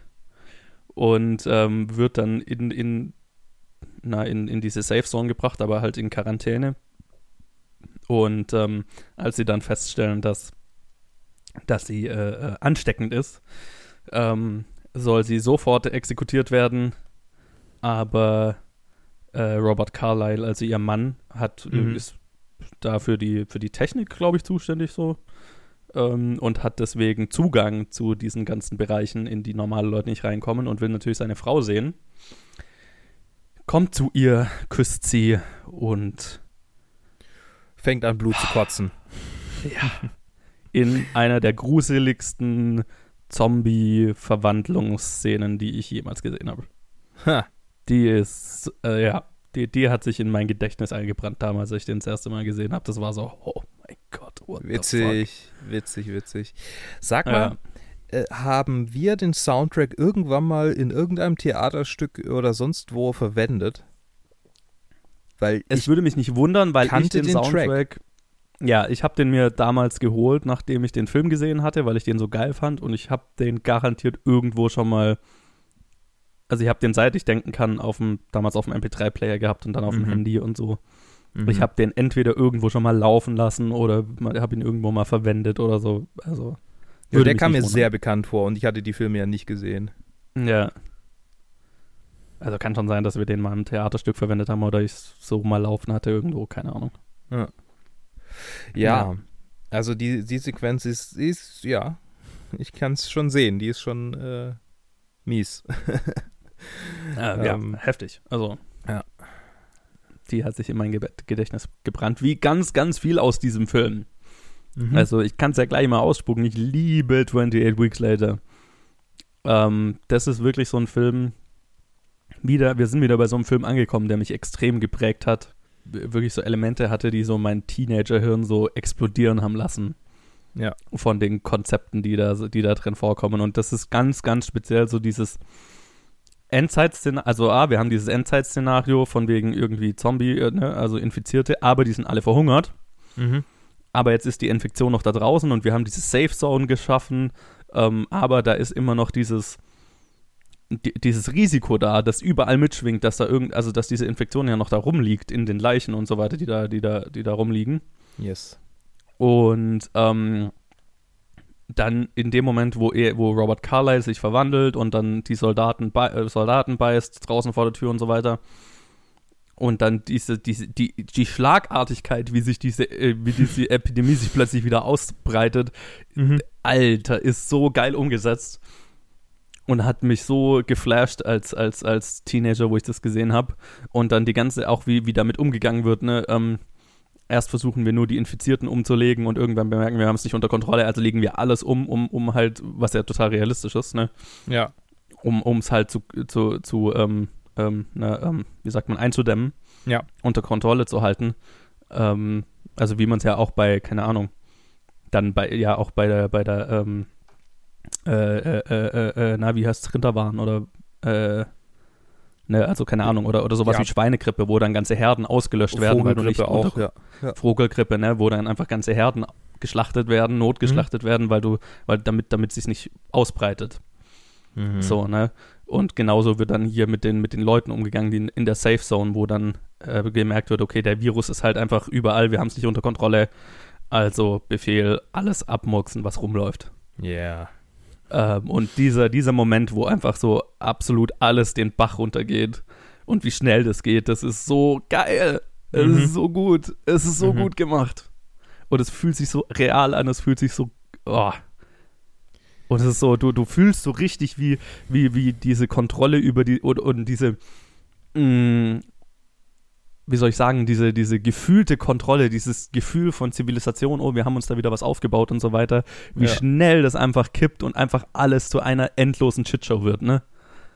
und ähm, wird dann in, in, na, in, in diese Safe Zone gebracht, aber halt in Quarantäne. Und ähm, als sie dann feststellen, dass, dass sie äh, äh, ansteckend ist, ähm, soll sie sofort exekutiert werden. Aber äh, Robert Carlyle, also ihr Mann, hat, Mhm. ist da für die, für die Technik, glaube ich, zuständig so. Ähm, und hat deswegen Zugang zu diesen ganzen Bereichen, in die normale Leute nicht reinkommen und will natürlich seine Frau sehen. Kommt zu ihr, küsst sie und Fängt an, Blut zu kotzen. in einer der gruseligsten Zombie-Verwandlungsszenen, die ich jemals gesehen habe. Ha. Die ist, äh, ja, die, die hat sich in mein Gedächtnis eingebrannt damals, als ich den das erste Mal gesehen habe. Das war so, oh mein Gott, what Witzig, witzig, witzig. Sag mal, Ja. äh, haben wir den Soundtrack irgendwann mal in irgendeinem Theaterstück oder sonst wo verwendet? Weil Es ich, würde mich nicht wundern, weil ich den, den Soundtrack. Track. Ja, ich habe den mir damals geholt, nachdem ich den Film gesehen hatte, weil ich den so geil fand und ich habe den garantiert irgendwo schon mal. Also ich habe den seit ich denken kann auf dem damals auf dem MP3-Player gehabt und dann auf dem Mhm. Handy und so. Mhm. Ich habe den entweder irgendwo schon mal laufen lassen oder habe ihn irgendwo mal verwendet oder so. Also ja, der kam mir sehr bekannt vor und ich hatte die Filme ja nicht gesehen. Ja. Also kann schon sein, dass wir den mal im Theaterstück verwendet haben oder ich so mal laufen hatte irgendwo, keine Ahnung. Ja, Ja. also die, die Sequenz ist, ist ja, ich kann es schon sehen, die ist schon äh, mies. Ja, Ähm, heftig. Also, ja. Die hat sich in mein Ge Gedächtnis gebrannt, wie ganz, ganz viel aus diesem Film. Mhm. Also, ich kann es ja gleich mal ausspucken. Ich liebe 28 Weeks Later. Ähm, das ist wirklich so ein Film. Wieder, wir sind wieder bei so einem Film angekommen, der mich extrem geprägt hat. Wirklich so Elemente hatte, die so mein Teenagerhirn so explodieren haben lassen. Ja. Von den Konzepten, die da, die da drin vorkommen. Und das ist ganz, ganz speziell so dieses Endzeitszenario. Also, A, wir haben dieses Endzeitszenario von wegen irgendwie Zombie, äh, ne, also Infizierte, aber die sind alle verhungert. Mhm. Aber jetzt ist die Infektion noch da draußen und wir haben diese Safe Zone geschaffen. Ähm, aber da ist immer noch dieses, di dieses Risiko da, das überall mitschwingt, dass da irgend, also dass diese Infektion ja noch da rumliegt in den Leichen und so weiter, die da, die da, die da rumliegen. Yes. Und ähm, dann in dem Moment, wo, er, wo Robert Carlyle sich verwandelt und dann die Soldaten, bei, äh, Soldaten beißt, draußen vor der Tür und so weiter. Und dann diese, diese, die, die Schlagartigkeit, wie sich diese, äh, wie diese Epidemie sich plötzlich wieder ausbreitet, Mhm. Alter, ist so geil umgesetzt. Und hat mich so geflasht als, als, als Teenager, wo ich das gesehen habe. Und dann die ganze, auch wie, wie damit umgegangen wird, ne? Ähm, erst versuchen wir nur die Infizierten umzulegen und irgendwann bemerken wir, wir haben es nicht unter Kontrolle, also legen wir alles um, um, um halt, was ja total realistisch ist, ne? Ja. Um es halt zu, zu, zu ähm, ähm, ähm, wie sagt man, einzudämmen, Ja. unter Kontrolle zu halten. Ähm, Also wie man es ja auch bei, keine Ahnung, dann bei, ja auch bei der, bei der, ähm, äh, äh, äh, äh, na, wie heißt es, Rinderwahn oder, äh, ne, also keine Ahnung, oder, oder sowas Ja. wie Schweinegrippe, wo dann ganze Herden ausgelöscht werden, weil du nicht auch, ja. ja. Vogelgrippe, ne, wo dann einfach ganze Herden geschlachtet werden, notgeschlachtet werden, weil du, weil damit, damit sich nicht ausbreitet. Mhm. So, ne? Und genauso wird dann hier mit den, mit den Leuten umgegangen, die in, in der Safe Zone, wo dann äh, gemerkt wird, okay, der Virus ist halt einfach überall, wir haben es nicht unter Kontrolle. Also Befehl, alles abmurksen, was rumläuft. Yeah. Ähm, und dieser, dieser Moment, wo einfach so absolut alles den Bach runtergeht und wie schnell das geht, das ist so geil. Es Mhm. ist so gut. Es ist so Mhm. gut gemacht. Und es fühlt sich so real an, es fühlt sich so. Oh. Und es ist so, du, du fühlst so richtig, wie, wie, wie diese Kontrolle über die und, und diese, mh, wie soll ich sagen, diese, diese gefühlte Kontrolle, dieses Gefühl von Zivilisation, oh, wir haben uns da wieder was aufgebaut und so weiter, wie Ja. schnell das einfach kippt und einfach alles zu einer endlosen Shitshow wird, ne?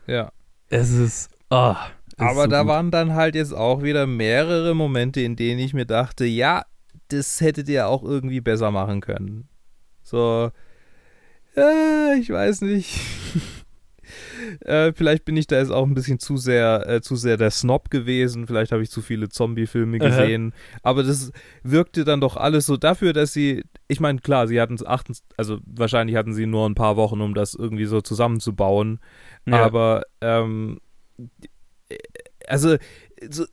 Ja. Es ist, es ist Aber so da gut. waren dann halt jetzt auch wieder mehrere Momente, in denen ich mir dachte, ja, das hättet ihr auch irgendwie besser machen können. So, äh, ich weiß nicht. äh, vielleicht bin ich da jetzt auch ein bisschen zu sehr, äh, zu sehr der Snob gewesen. Vielleicht habe ich zu viele Zombie-Filme Aha. gesehen. Aber das wirkte dann doch alles so dafür, dass sie, ich meine, klar, sie hatten es achten, also wahrscheinlich hatten sie nur ein paar Wochen, um das irgendwie so zusammenzubauen. Ja. Aber ähm, also so,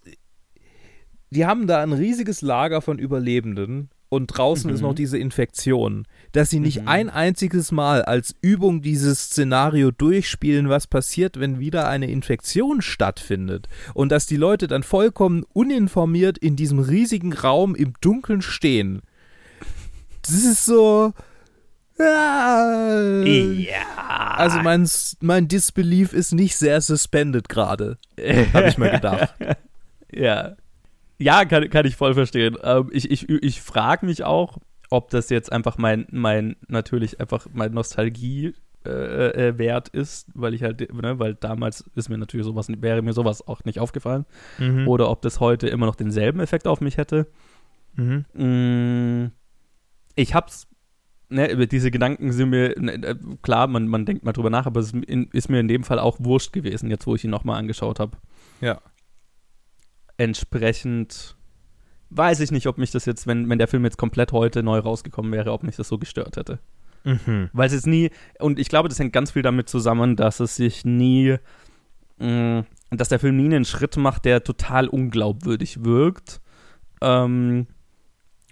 die haben da ein riesiges Lager von Überlebenden und draußen ist Mhm. noch diese Infektion, dass sie nicht Mhm. ein einziges Mal als Übung dieses Szenario durchspielen, was passiert, wenn wieder eine Infektion stattfindet und dass die Leute dann vollkommen uninformiert in diesem riesigen Raum im Dunkeln stehen. Das ist so ja, ja. also mein, mein Disbelief ist nicht sehr suspended gerade, habe ich mal gedacht. Ja. Ja, kann, kann ich voll verstehen. Ähm, ich ich, ich frage mich auch, ob das jetzt einfach mein, mein natürlich einfach mein Nostalgie äh, äh, wert ist, weil ich halt, ne, weil damals ist mir natürlich sowas, wäre mir sowas auch nicht aufgefallen. Mhm. Oder ob das heute immer noch denselben Effekt auf mich hätte. Mhm. Mm, Ich hab's, ne, diese Gedanken sind mir, ne, äh, klar, man, man denkt mal drüber nach, aber es ist mir in dem Fall auch wurscht gewesen, jetzt wo ich ihn nochmal angeschaut habe. Ja. Entsprechend weiß ich nicht, ob mich das jetzt, wenn, wenn der Film jetzt komplett heute neu rausgekommen wäre, ob mich das so gestört hätte. Mhm. Weil es ist nie, und ich glaube, das hängt ganz viel damit zusammen, dass es sich nie, mh, dass der Film nie einen Schritt macht, der total unglaubwürdig wirkt. Ähm,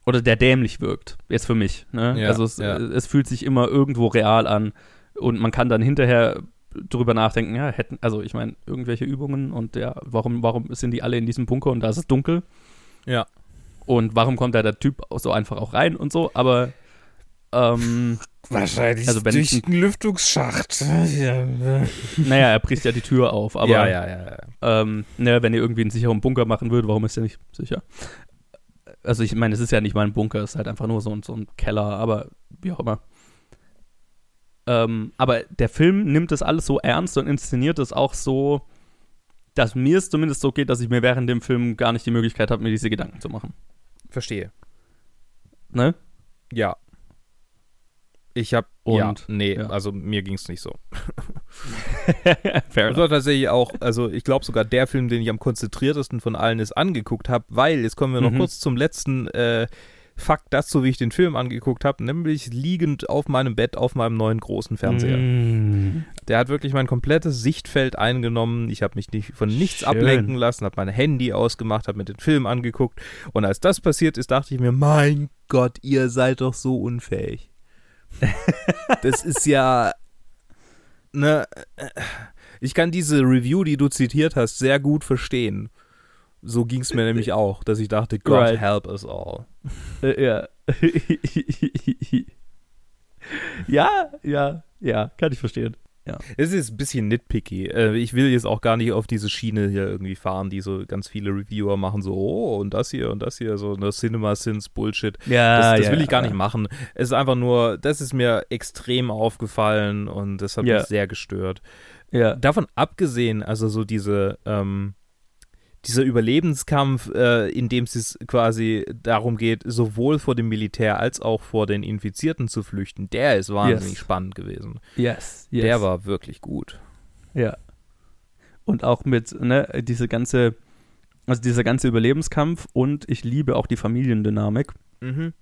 oder der dämlich wirkt, jetzt für mich. Ne? Ja, also es, ja. es fühlt sich immer irgendwo real an und man kann dann hinterher drüber nachdenken, ja, hätten, also ich meine, irgendwelche Übungen und ja, warum, warum sind die alle in diesem Bunker und da ist es dunkel? Ja. Und warum kommt da der Typ so einfach auch rein und so, aber ähm, Wahrscheinlich Also wenn durch einen Lüftungsschacht. Ja, naja, er bricht ja die Tür auf, aber ja, ja, ja. ja. Ähm, ne, wenn ihr irgendwie einen sicheren Bunker machen würdet, warum ist der nicht sicher? Also ich meine, es ist ja nicht mal ein Bunker, es ist halt einfach nur so, ein- so ein Keller, aber wie auch immer. Ähm, aber der Film nimmt das alles so ernst und inszeniert es auch so, dass mir es zumindest so geht, dass ich mir während dem Film gar nicht die Möglichkeit habe, mir diese Gedanken zu machen. Verstehe. Ne? Ja. Ich habe ja, Und- nee, ja. also mir ging es nicht so. Fair Das war tatsächlich auch, also ich glaube sogar der Film, den ich am konzentriertesten von allen ist angeguckt habe, weil, jetzt kommen wir noch Mhm. kurz zum letzten äh, Fakt dazu, wie ich den Film angeguckt habe, nämlich liegend auf meinem Bett auf meinem neuen großen Fernseher. Mm. Der hat wirklich mein komplettes Sichtfeld eingenommen. Ich habe mich nicht von nichts Schön. ablenken lassen, habe mein Handy ausgemacht, habe mir den Film angeguckt. Und als das passiert ist, dachte ich mir, mein Gott, ihr seid doch so unfähig. das ist ja, ne, ich kann diese Review, die du zitiert hast, sehr gut verstehen. So ging es mir nämlich auch, dass ich dachte, God Right. help us all. Äh, ja. ja, ja, ja, kann ich verstehen. Es ist ein bisschen nitpicky. Äh, Ich will jetzt auch gar nicht auf diese Schiene hier irgendwie fahren, die so ganz viele Reviewer machen, so, oh, und das hier und das hier, so eine Cinema-Sins-Bullshit. Ja, Das, das ja, will ich gar ja. nicht machen. Es ist einfach nur, das ist mir extrem aufgefallen und das hat Ja. mich sehr gestört. Ja. Davon abgesehen, also so diese, ähm, dieser Überlebenskampf, äh, in dem es quasi darum geht, sowohl vor dem Militär als auch vor den Infizierten zu flüchten, der ist wahnsinnig Yes. spannend gewesen. Yes, yes. Der war wirklich gut. Ja. Und auch mit, ne, diese ganze, also dieser ganze Überlebenskampf und ich liebe auch die Familiendynamik. Mhm.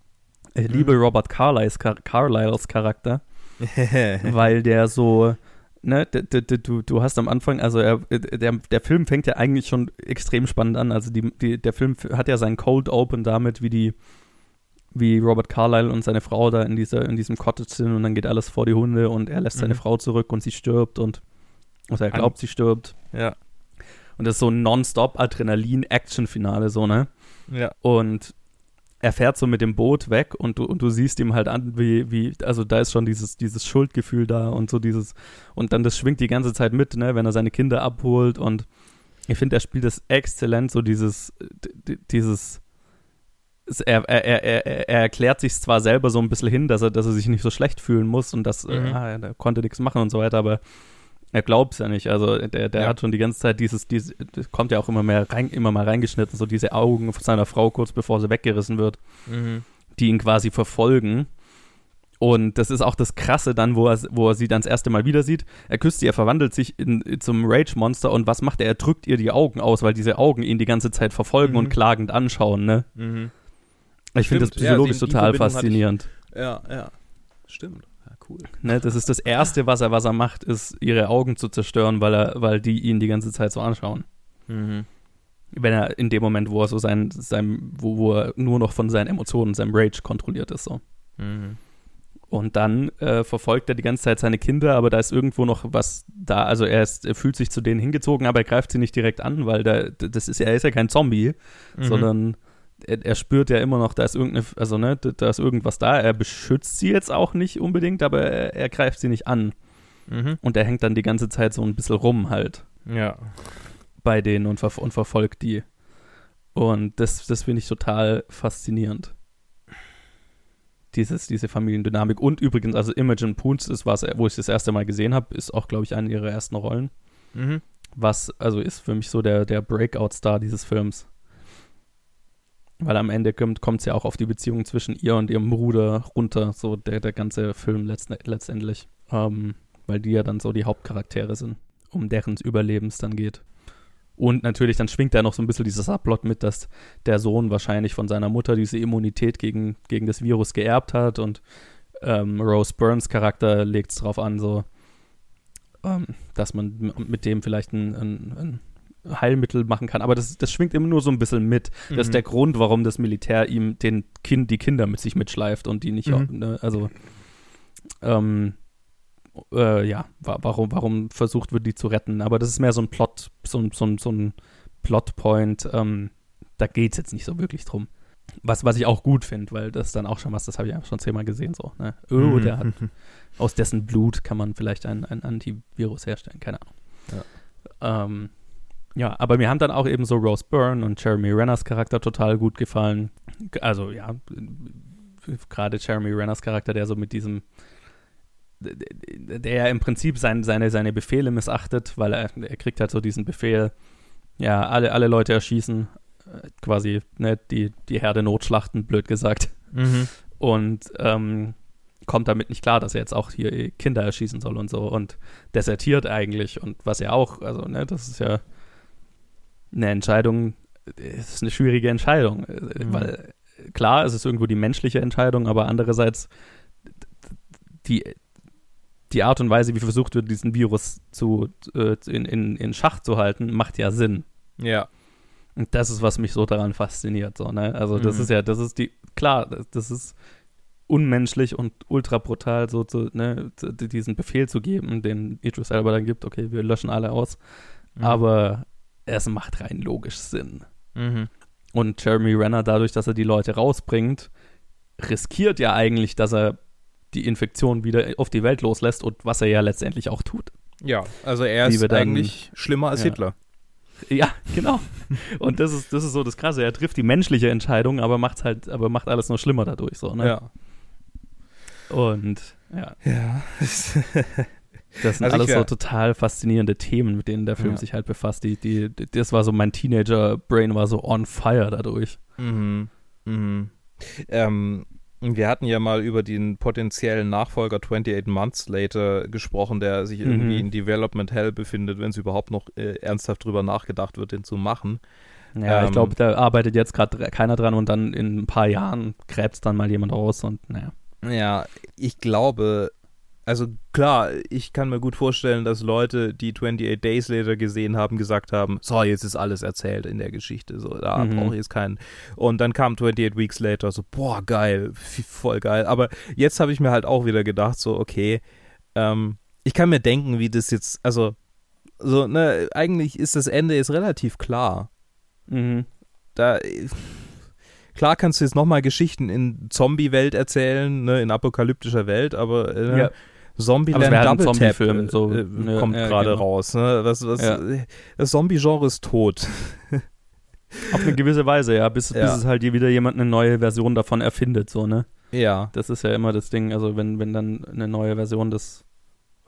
Ich liebe Robert Carlyles, Char Carlyles Charakter, weil der so, ne, du, du hast am Anfang, also er, der, der Film fängt ja eigentlich schon extrem spannend an. Also die, die, der Film hat ja seinen Cold Open damit, wie die, wie Robert Carlyle und seine Frau da in dieser, in diesem Cottage sind und dann geht alles vor die Hunde und er lässt seine Mhm. Frau zurück und sie stirbt und also er glaubt, sie stirbt. ja. Und das ist so ein nonstop Adrenalin-Action-Finale, so, ne? Ja. Und er fährt so mit dem Boot weg und du, und du siehst ihm halt an, wie, wie, also da ist schon dieses, dieses Schuldgefühl da und so dieses, und dann das schwingt die ganze Zeit mit, ne, wenn er seine Kinder abholt und ich finde, er spielt das exzellent, so dieses, dieses, es- er, er, er, er, er erklärt sich zwar selber so ein bisschen hin, dass er, dass er sich nicht so schlecht fühlen muss und dass, äh, Mhm. ah, er konnte nichts machen und so weiter, aber er glaubt es ja nicht. Also der, der Ja. hat schon die ganze Zeit dieses, dieses, das kommt ja auch immer mehr rein, immer mal reingeschnitten, so diese Augen von seiner Frau kurz bevor sie weggerissen wird, Mhm. die ihn quasi verfolgen. Und das ist auch das Krasse dann, wo er, wo er sie dann das erste Mal wieder sieht. Er küsst sie, er verwandelt sich in, zum Rage-Monster und was macht er? Er drückt ihr die Augen aus, weil diese Augen ihn die ganze Zeit verfolgen Mhm. und klagend anschauen, ne? Mhm. Ich finde das ja, psychologisch die total hatte ich- faszinierend. Ja, ja. Stimmt. Cool. Ne, das ist das Erste, was er, was er macht, ist, ihre Augen zu zerstören, weil er, weil die ihn die ganze Zeit so anschauen. Mhm. Wenn er in dem Moment, wo er so sein, sein wo, wo er nur noch von seinen Emotionen, seinem Rage kontrolliert ist, so. Mhm. Und dann äh, verfolgt er die ganze Zeit seine Kinder, aber da ist irgendwo noch was da. Also er, ist, er fühlt sich zu denen hingezogen, aber er greift sie nicht direkt an, weil da, das ist, er ist ja kein Zombie, Mhm. sondern er, er spürt ja immer noch, da ist irgendeine, also ne, da, ist irgendwas da. Er beschützt sie jetzt auch nicht unbedingt, aber er, er greift sie nicht an. Mhm. Und er hängt dann die ganze Zeit so ein bisschen rum halt Ja. bei denen und, ver und verfolgt die. Und das, das finde ich total faszinierend. Dieses, diese Familiendynamik. Und übrigens, also Imogen Poots ist was, wo ich das erste Mal gesehen habe, ist auch, glaube ich, eine ihrer ersten Rollen. Mhm. Was, also ist für mich so der, der Breakout-Star dieses Films. Weil am Ende kommt es ja auch auf die Beziehung zwischen ihr und ihrem Bruder runter, so der, der ganze Film letzt, letztendlich. Ähm, weil die ja dann so die Hauptcharaktere sind, um deren Überleben es dann geht. Und natürlich, dann schwingt da noch so ein bisschen dieser Subplot mit, dass der Sohn wahrscheinlich von seiner Mutter diese Immunität gegen, gegen das Virus geerbt hat und ähm, Rose Burns Charakter legt es drauf an, so, ähm, dass man mit dem vielleicht ein, ein, ein Heilmittel machen kann. Aber das, das schwingt immer nur so ein bisschen mit. Das ist Mhm. der Grund, warum das Militär ihm den kind, die Kinder mit sich mitschleift und die nicht, Mhm. ne, also ähm, äh, ja, wa warum, warum versucht wird, die zu retten. Aber das ist mehr so ein Plot, so, ein- so, ein- so ein Plotpoint. Ähm, da geht es jetzt nicht so wirklich drum. Was, was ich auch gut finde, weil das dann auch schon was, das habe ich ja schon zehnmal gesehen, so, ne? Oh, Mhm. der hat, aus dessen Blut kann man vielleicht ein, ein Antivirus herstellen, keine Ahnung. Ja. Ähm, ja, aber mir haben dann auch eben so Rose Byrne und Jeremy Renners Charakter total gut gefallen. Also, ja, gerade Jeremy Renners Charakter, der so mit diesem der ja im Prinzip sein, seine, seine Befehle missachtet, weil er, er kriegt halt so diesen Befehl, ja, alle, alle Leute erschießen, äh, quasi, ne, die, die Herde notschlachten, blöd gesagt. Mhm. Und ähm, kommt damit nicht klar, dass er jetzt auch hier Kinder erschießen soll und so und desertiert eigentlich und was er auch, also, ne, das ist ja eine Entscheidung, es ist eine schwierige Entscheidung, äh, Mhm. weil klar, es ist irgendwo die menschliche Entscheidung, aber andererseits die, die Art und Weise, wie versucht wird, diesen Virus zu, äh, in, in, in Schach zu halten, macht ja Sinn. Ja. Und das ist, was mich so daran fasziniert. So, ne? Also, das Mhm. ist ja, das ist die, klar, das, das ist unmenschlich und ultra brutal, so zu, ne, diesen Befehl zu geben, den Idris selber dann gibt, okay, wir löschen alle aus. Mhm. Aber es macht rein logisch Sinn. Mhm. Und Jeremy Renner, dadurch, dass er die Leute rausbringt, riskiert ja eigentlich, dass er die Infektion wieder auf die Welt loslässt und was er ja letztendlich auch tut. Ja, also er ist dann- eigentlich schlimmer als Ja. Hitler. Ja, genau. Und das ist, das ist so das Krasse. Er trifft die menschliche Entscheidung, aber macht halt, aber macht alles nur schlimmer dadurch. So, ne? Ja. Und ja. Ja. Das sind Also alles wär- so total faszinierende Themen, mit denen der Film Ja. sich halt befasst. Die, die, das war so, mein Teenager-Brain war so on fire dadurch. Mhm. Mhm. Ähm, wir hatten ja mal über den potenziellen Nachfolger 28 Months Later gesprochen, der sich irgendwie Mhm. in Development Hell befindet, wenn es überhaupt noch äh, ernsthaft drüber nachgedacht wird, den zu machen. Ja, Ähm, ich glaube, da arbeitet jetzt gerade keiner dran und dann in ein paar Jahren gräbt dann mal jemand raus und naja. Ja, ich glaube, also klar, ich kann mir gut vorstellen, dass Leute, die 28 Days Later gesehen haben, gesagt haben, so, jetzt ist alles erzählt in der Geschichte, so, da Mhm. brauche ich jetzt keinen. Und dann kam 28 Weeks Later, so, boah, geil, voll geil. Aber jetzt habe ich mir halt auch wieder gedacht, so, okay, ähm, ich kann mir denken, wie das jetzt, also, so, ne, eigentlich ist das Ende jetzt relativ klar Mhm. da klar kannst du jetzt nochmal Geschichten in Zombie-Welt erzählen, ne, in apokalyptischer Welt, aber äh, Ja. Zombieland es wäre halt Double Tap Zombie-Film, äh, so, äh, ja, kommt ja, gerade genau. raus. Ne? Was, was, Ja. Das Zombie-Genre ist tot. Auf eine gewisse Weise, ja, bis, bis es halt wieder jemand eine neue Version davon erfindet, so, ne? Ja. Das ist ja immer das Ding, also wenn, wenn dann eine neue Version des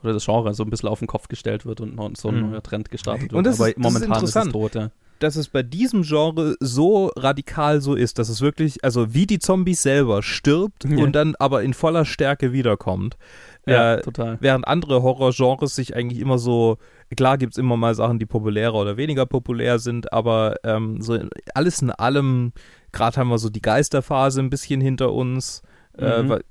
oder das Genre so ein bisschen auf den Kopf gestellt wird und noch so ein Mhm. neuer Trend gestartet wird. Und das Aber ist- das ist momentan ist, es interessant. tot, ja. Dass es bei diesem Genre so radikal so ist, dass es wirklich, also wie die Zombies selber stirbt Ja. und dann aber in voller Stärke wiederkommt. Ja, Äh, total. Während andere Horrorgenres sich eigentlich immer so, klar gibt es immer mal Sachen, die populärer oder weniger populär sind, aber ähm, so alles in allem, gerade haben wir so die Geisterphase ein bisschen hinter uns. Äh, Mhm. weil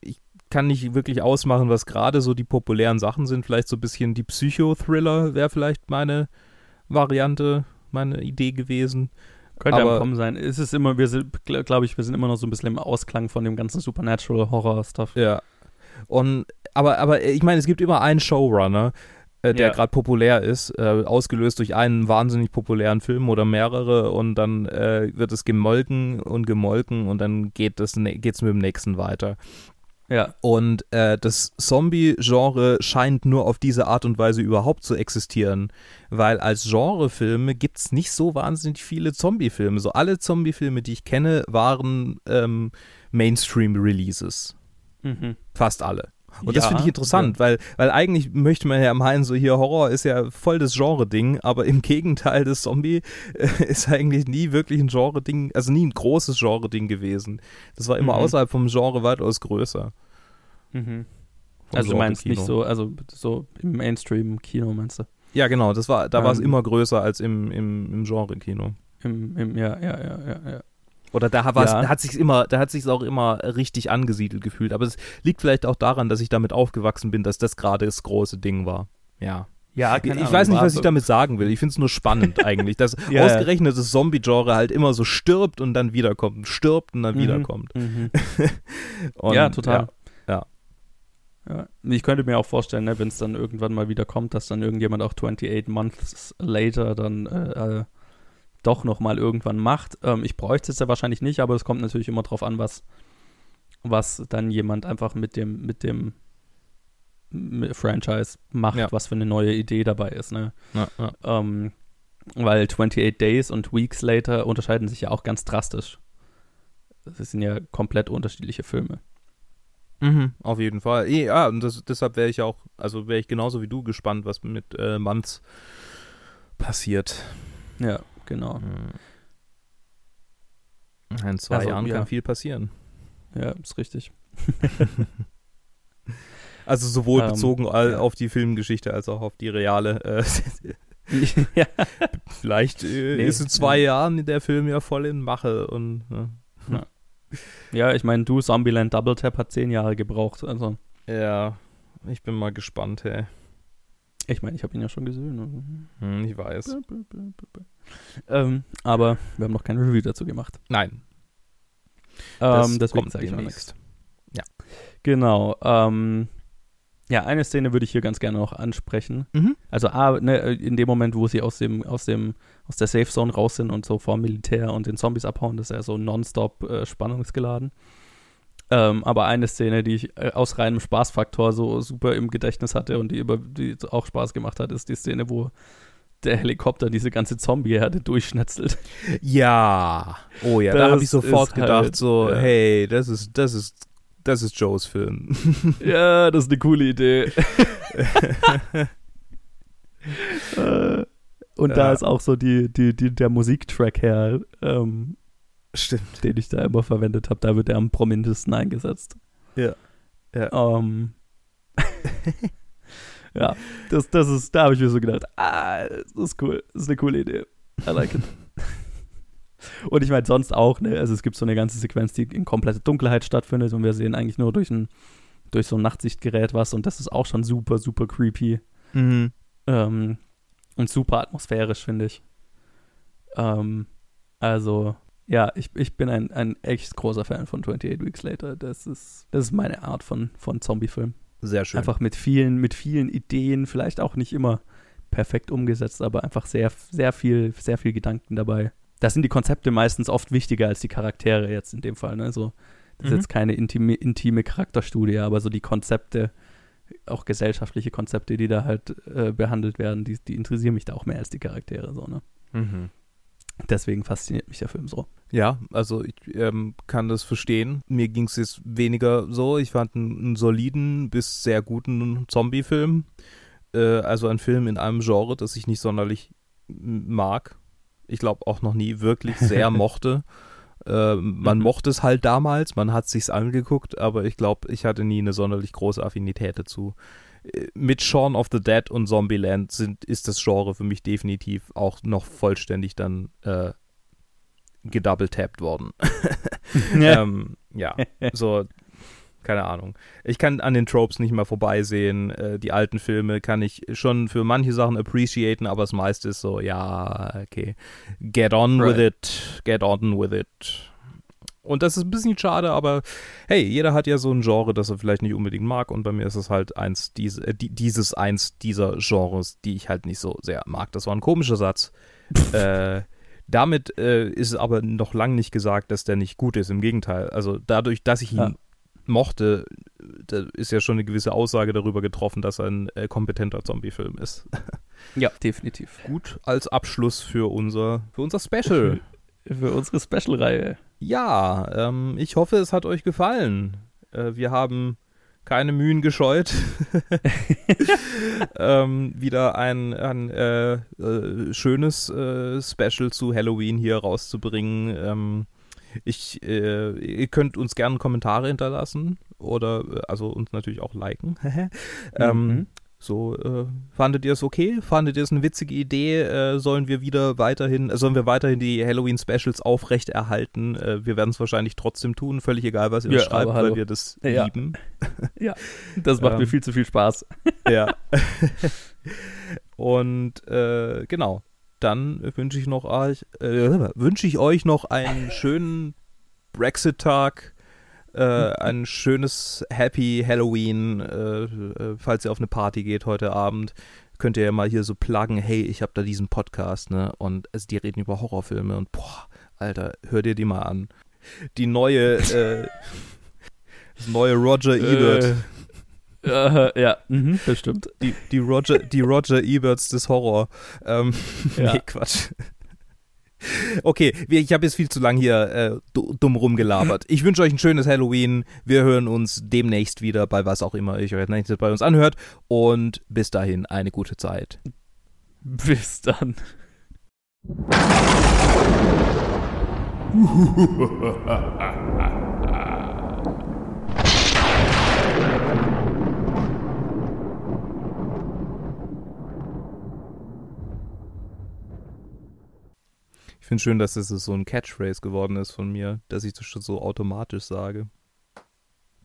ich kann nicht wirklich ausmachen, was gerade so die populären Sachen sind. Vielleicht so ein bisschen die Psychothriller wäre vielleicht meine Variante, meine Idee gewesen. Könnte aber- am Kommen sein. Es ist immer, wir sind, glaube ich, wir sind immer noch so ein bisschen im Ausklang von dem ganzen Supernatural-Horror-Stuff. Ja. Und aber, aber ich meine, es gibt immer einen Showrunner, äh, der Ja. gerade populär ist, äh, ausgelöst durch einen wahnsinnig populären Film oder mehrere und dann äh, wird es gemolken und gemolken und dann geht es geht's mit dem nächsten weiter. Ja, Und äh, das Zombie-Genre scheint nur auf diese Art und Weise überhaupt zu existieren, weil als Genrefilme gibt es nicht so wahnsinnig viele Zombie-Filme. So alle Zombie-Filme, die ich kenne, waren ähm, Mainstream-Releases. Mhm. Fast alle. Und das Ja, finde ich interessant, weil, weil eigentlich möchte man ja meinen, so hier Horror ist ja voll das Genre-Ding, aber im Gegenteil, das Zombie äh, ist eigentlich nie wirklich ein Genre-Ding, also nie ein großes Genre-Ding gewesen. Das war immer Mhm. außerhalb vom Genre weitaus größer. Mhm. Also du meinst nicht so, also so im Mainstream-Kino meinst du? Ja, genau, das war, da war es Ähm. immer größer als im, im, im Genre-Kino. Im, im, ja, ja, ja, ja, ja. Oder da, Ja. hat sich immer, da hat sich auch immer richtig angesiedelt gefühlt. Aber es liegt vielleicht auch daran, dass ich damit aufgewachsen bin, dass das gerade das große Ding war. Ja. Ja, Ich weiß nicht, was ich damit sagen will. Ich finde es nur spannend eigentlich, dass Ja, ausgerechnet das Zombie-Genre halt immer so stirbt und dann wiederkommt, stirbt und dann Mhm. wiederkommt. Mhm. Und, ja, total. Ja. Ja. Ich könnte mir auch vorstellen, ne, wenn es dann irgendwann mal wieder kommt, dass dann irgendjemand auch 28 Months later dann äh, äh, doch nochmal irgendwann macht. Ähm, ich bräuchte es ja wahrscheinlich nicht, aber es kommt natürlich immer drauf an, was, was dann jemand einfach mit dem, mit dem mit Franchise macht, Ja. was für eine neue Idee dabei ist. Ne? Ja, ja. Ähm, weil 28 Days und Weeks Later unterscheiden sich ja auch ganz drastisch. Das sind ja komplett unterschiedliche Filme. Mhm, auf jeden Fall. Eh, Ja, und das, deshalb wäre ich auch, also wäre ich genauso wie du gespannt, was mit äh, Months passiert. Ja, genau. In zwei Also, Jahren ja. kann viel passieren. Ja, ist richtig. Also sowohl Ähm, bezogen ja. auf die Filmgeschichte als auch auf die reale. Äh, ja. vielleicht äh, Nee, ist in zwei ja. Jahren der Film ja voll in Mache und äh, ja, ich meine, du, Zombieland Double Tap hat zehn Jahre gebraucht. Also, ja, ich bin mal gespannt, hey. Ich meine, ich habe ihn ja schon gesehen. Hm, ich weiß. Ähm, aber wir haben noch kein Review dazu gemacht. Nein, das Ähm, deswegen kommt sage ich noch nichts. Genau. Ähm, ja, eine Szene würde ich hier ganz gerne noch ansprechen. Mhm. Also A, ne, in dem Moment, wo sie aus dem, aus dem, aus der Safe Zone raus sind und so vor Militär und den Zombies abhauen, das ist ja so nonstop äh, spannungsgeladen. Ähm, aber eine Szene, die ich äh, aus reinem Spaßfaktor so super im Gedächtnis hatte und die über die auch Spaß gemacht hat, ist die Szene, wo der Helikopter diese ganze Zombie-Herde durchschnetzelt. Ja. Oh ja, da Das habe ich sofort gedacht, halt, so, ja. hey, das ist, das ist, das ist Joes Film. ja, das ist eine coole Idee. Äh, und da Ja. ist auch so die, die, die, der Musiktrack her, ähm, Stimmt. den ich da immer verwendet habe, da wird er am prominentesten eingesetzt. Ja. Ja. Ähm, ja, das, das ist, da habe ich mir so gedacht, ah, das ist cool, das ist eine coole Idee. I like it. Und ich meine, sonst auch, ne? Also es gibt so eine ganze Sequenz, die in kompletter Dunkelheit stattfindet und wir sehen eigentlich nur durch ein, durch so ein Nachtsichtgerät was und das ist auch schon super, super creepy. Mhm. Ähm, und super atmosphärisch, finde ich. Ähm, also, ja, ich, ich bin ein, ein echt großer Fan von 28 Weeks Later. Das ist, das ist meine Art von, von Zombie-Film. Sehr schön. Einfach mit vielen, mit vielen Ideen, vielleicht auch nicht immer perfekt umgesetzt, aber einfach sehr, sehr viel, sehr viel Gedanken dabei. Da sind die Konzepte meistens oft wichtiger als die Charaktere jetzt in dem Fall. Ne? So, das ist Mhm. jetzt keine intime, intime Charakterstudie, aber so die Konzepte, auch gesellschaftliche Konzepte, die da halt äh, behandelt werden, die, die interessieren mich da auch mehr als die Charaktere. So, ne? Mhm. Deswegen fasziniert mich der Film so. Ja, also ich ähm, kann das verstehen. Mir ging es jetzt weniger so. Ich fand einen, einen soliden bis sehr guten Zombie-Film. Äh, also ein Film in einem Genre, das ich nicht sonderlich mag. Ich glaube auch noch nie wirklich sehr mochte. Äh, man Mhm. mochte es halt damals, man hat sich's angeguckt, aber ich glaube, ich hatte nie eine sonderlich große Affinität dazu. Mit Shaun of the Dead und Zombieland sind, ist das Genre für mich definitiv auch noch vollständig dann äh, gedouble-tapped worden. ähm, ja, so, keine Ahnung. Ich kann an den Tropes nicht mehr vorbeisehen. Äh, die alten Filme kann ich schon für manche Sachen appreciaten, aber das meiste ist so, ja, okay. Get on with Right. it. Get on with it. Und das ist ein bisschen schade, aber hey, jeder hat ja so ein Genre, das er vielleicht nicht unbedingt mag. Und bei mir ist es halt eins, diese, äh, die, dieses eins dieser Genres, die ich halt nicht so sehr mag. Das war ein komischer Satz. äh, damit äh, ist es aber noch lange nicht gesagt, dass der nicht gut ist. Im Gegenteil. Also dadurch, dass ich ihn Ja. mochte, da ist ja schon eine gewisse Aussage darüber getroffen, dass er ein äh, kompetenter Zombie-Film ist. Ja, definitiv. Gut als Abschluss für unser, für unser Special. Für unsere Special-Reihe. Ja, ähm, ich hoffe, es hat euch gefallen. Äh, wir haben keine Mühen gescheut, ähm, wieder ein, ein äh, äh, schönes äh, Special zu Halloween hier rauszubringen. Ähm, ich, äh, ihr könnt uns gerne Kommentare hinterlassen oder äh, also uns natürlich auch liken. ähm, Mhm. So, äh, fandet ihr es okay? Fandet ihr es eine witzige Idee? Äh, sollen wir wieder weiterhin, äh, sollen wir weiterhin die Halloween-Specials aufrechterhalten? Äh, wir werden es wahrscheinlich trotzdem tun, völlig egal, was ihr Ja, schreibt, weil wir das Ja. lieben. Das macht mir Ähm, viel zu viel Spaß. Ja. Und äh, genau, dann wünsche ich noch euch, äh, wünsche ich euch noch einen schönen Brexit-Tag, äh, ein schönes Happy Halloween, äh, äh, falls ihr auf eine Party geht heute Abend. Könnt ihr ja mal hier so pluggen, hey, ich habe da diesen Podcast, ne? Und also die reden über Horrorfilme und boah, Alter, hör dir die mal an. Die neue, äh, das neue Roger Ebert. Äh, ja, mhm, das stimmt. Die, die, Roger, die Roger Eberts des Horror. Ähm, Ja. Nee, Quatsch. Okay, ich habe jetzt viel zu lang hier äh, du- dumm rumgelabert. Ich wünsche euch ein schönes Halloween. Wir hören uns demnächst wieder bei was auch immer ihr euch nächstes bei uns anhört. Und bis dahin eine gute Zeit. Bis dann. finde schön, dass es so ein Catchphrase geworden ist von mir, dass ich das schon so automatisch sage.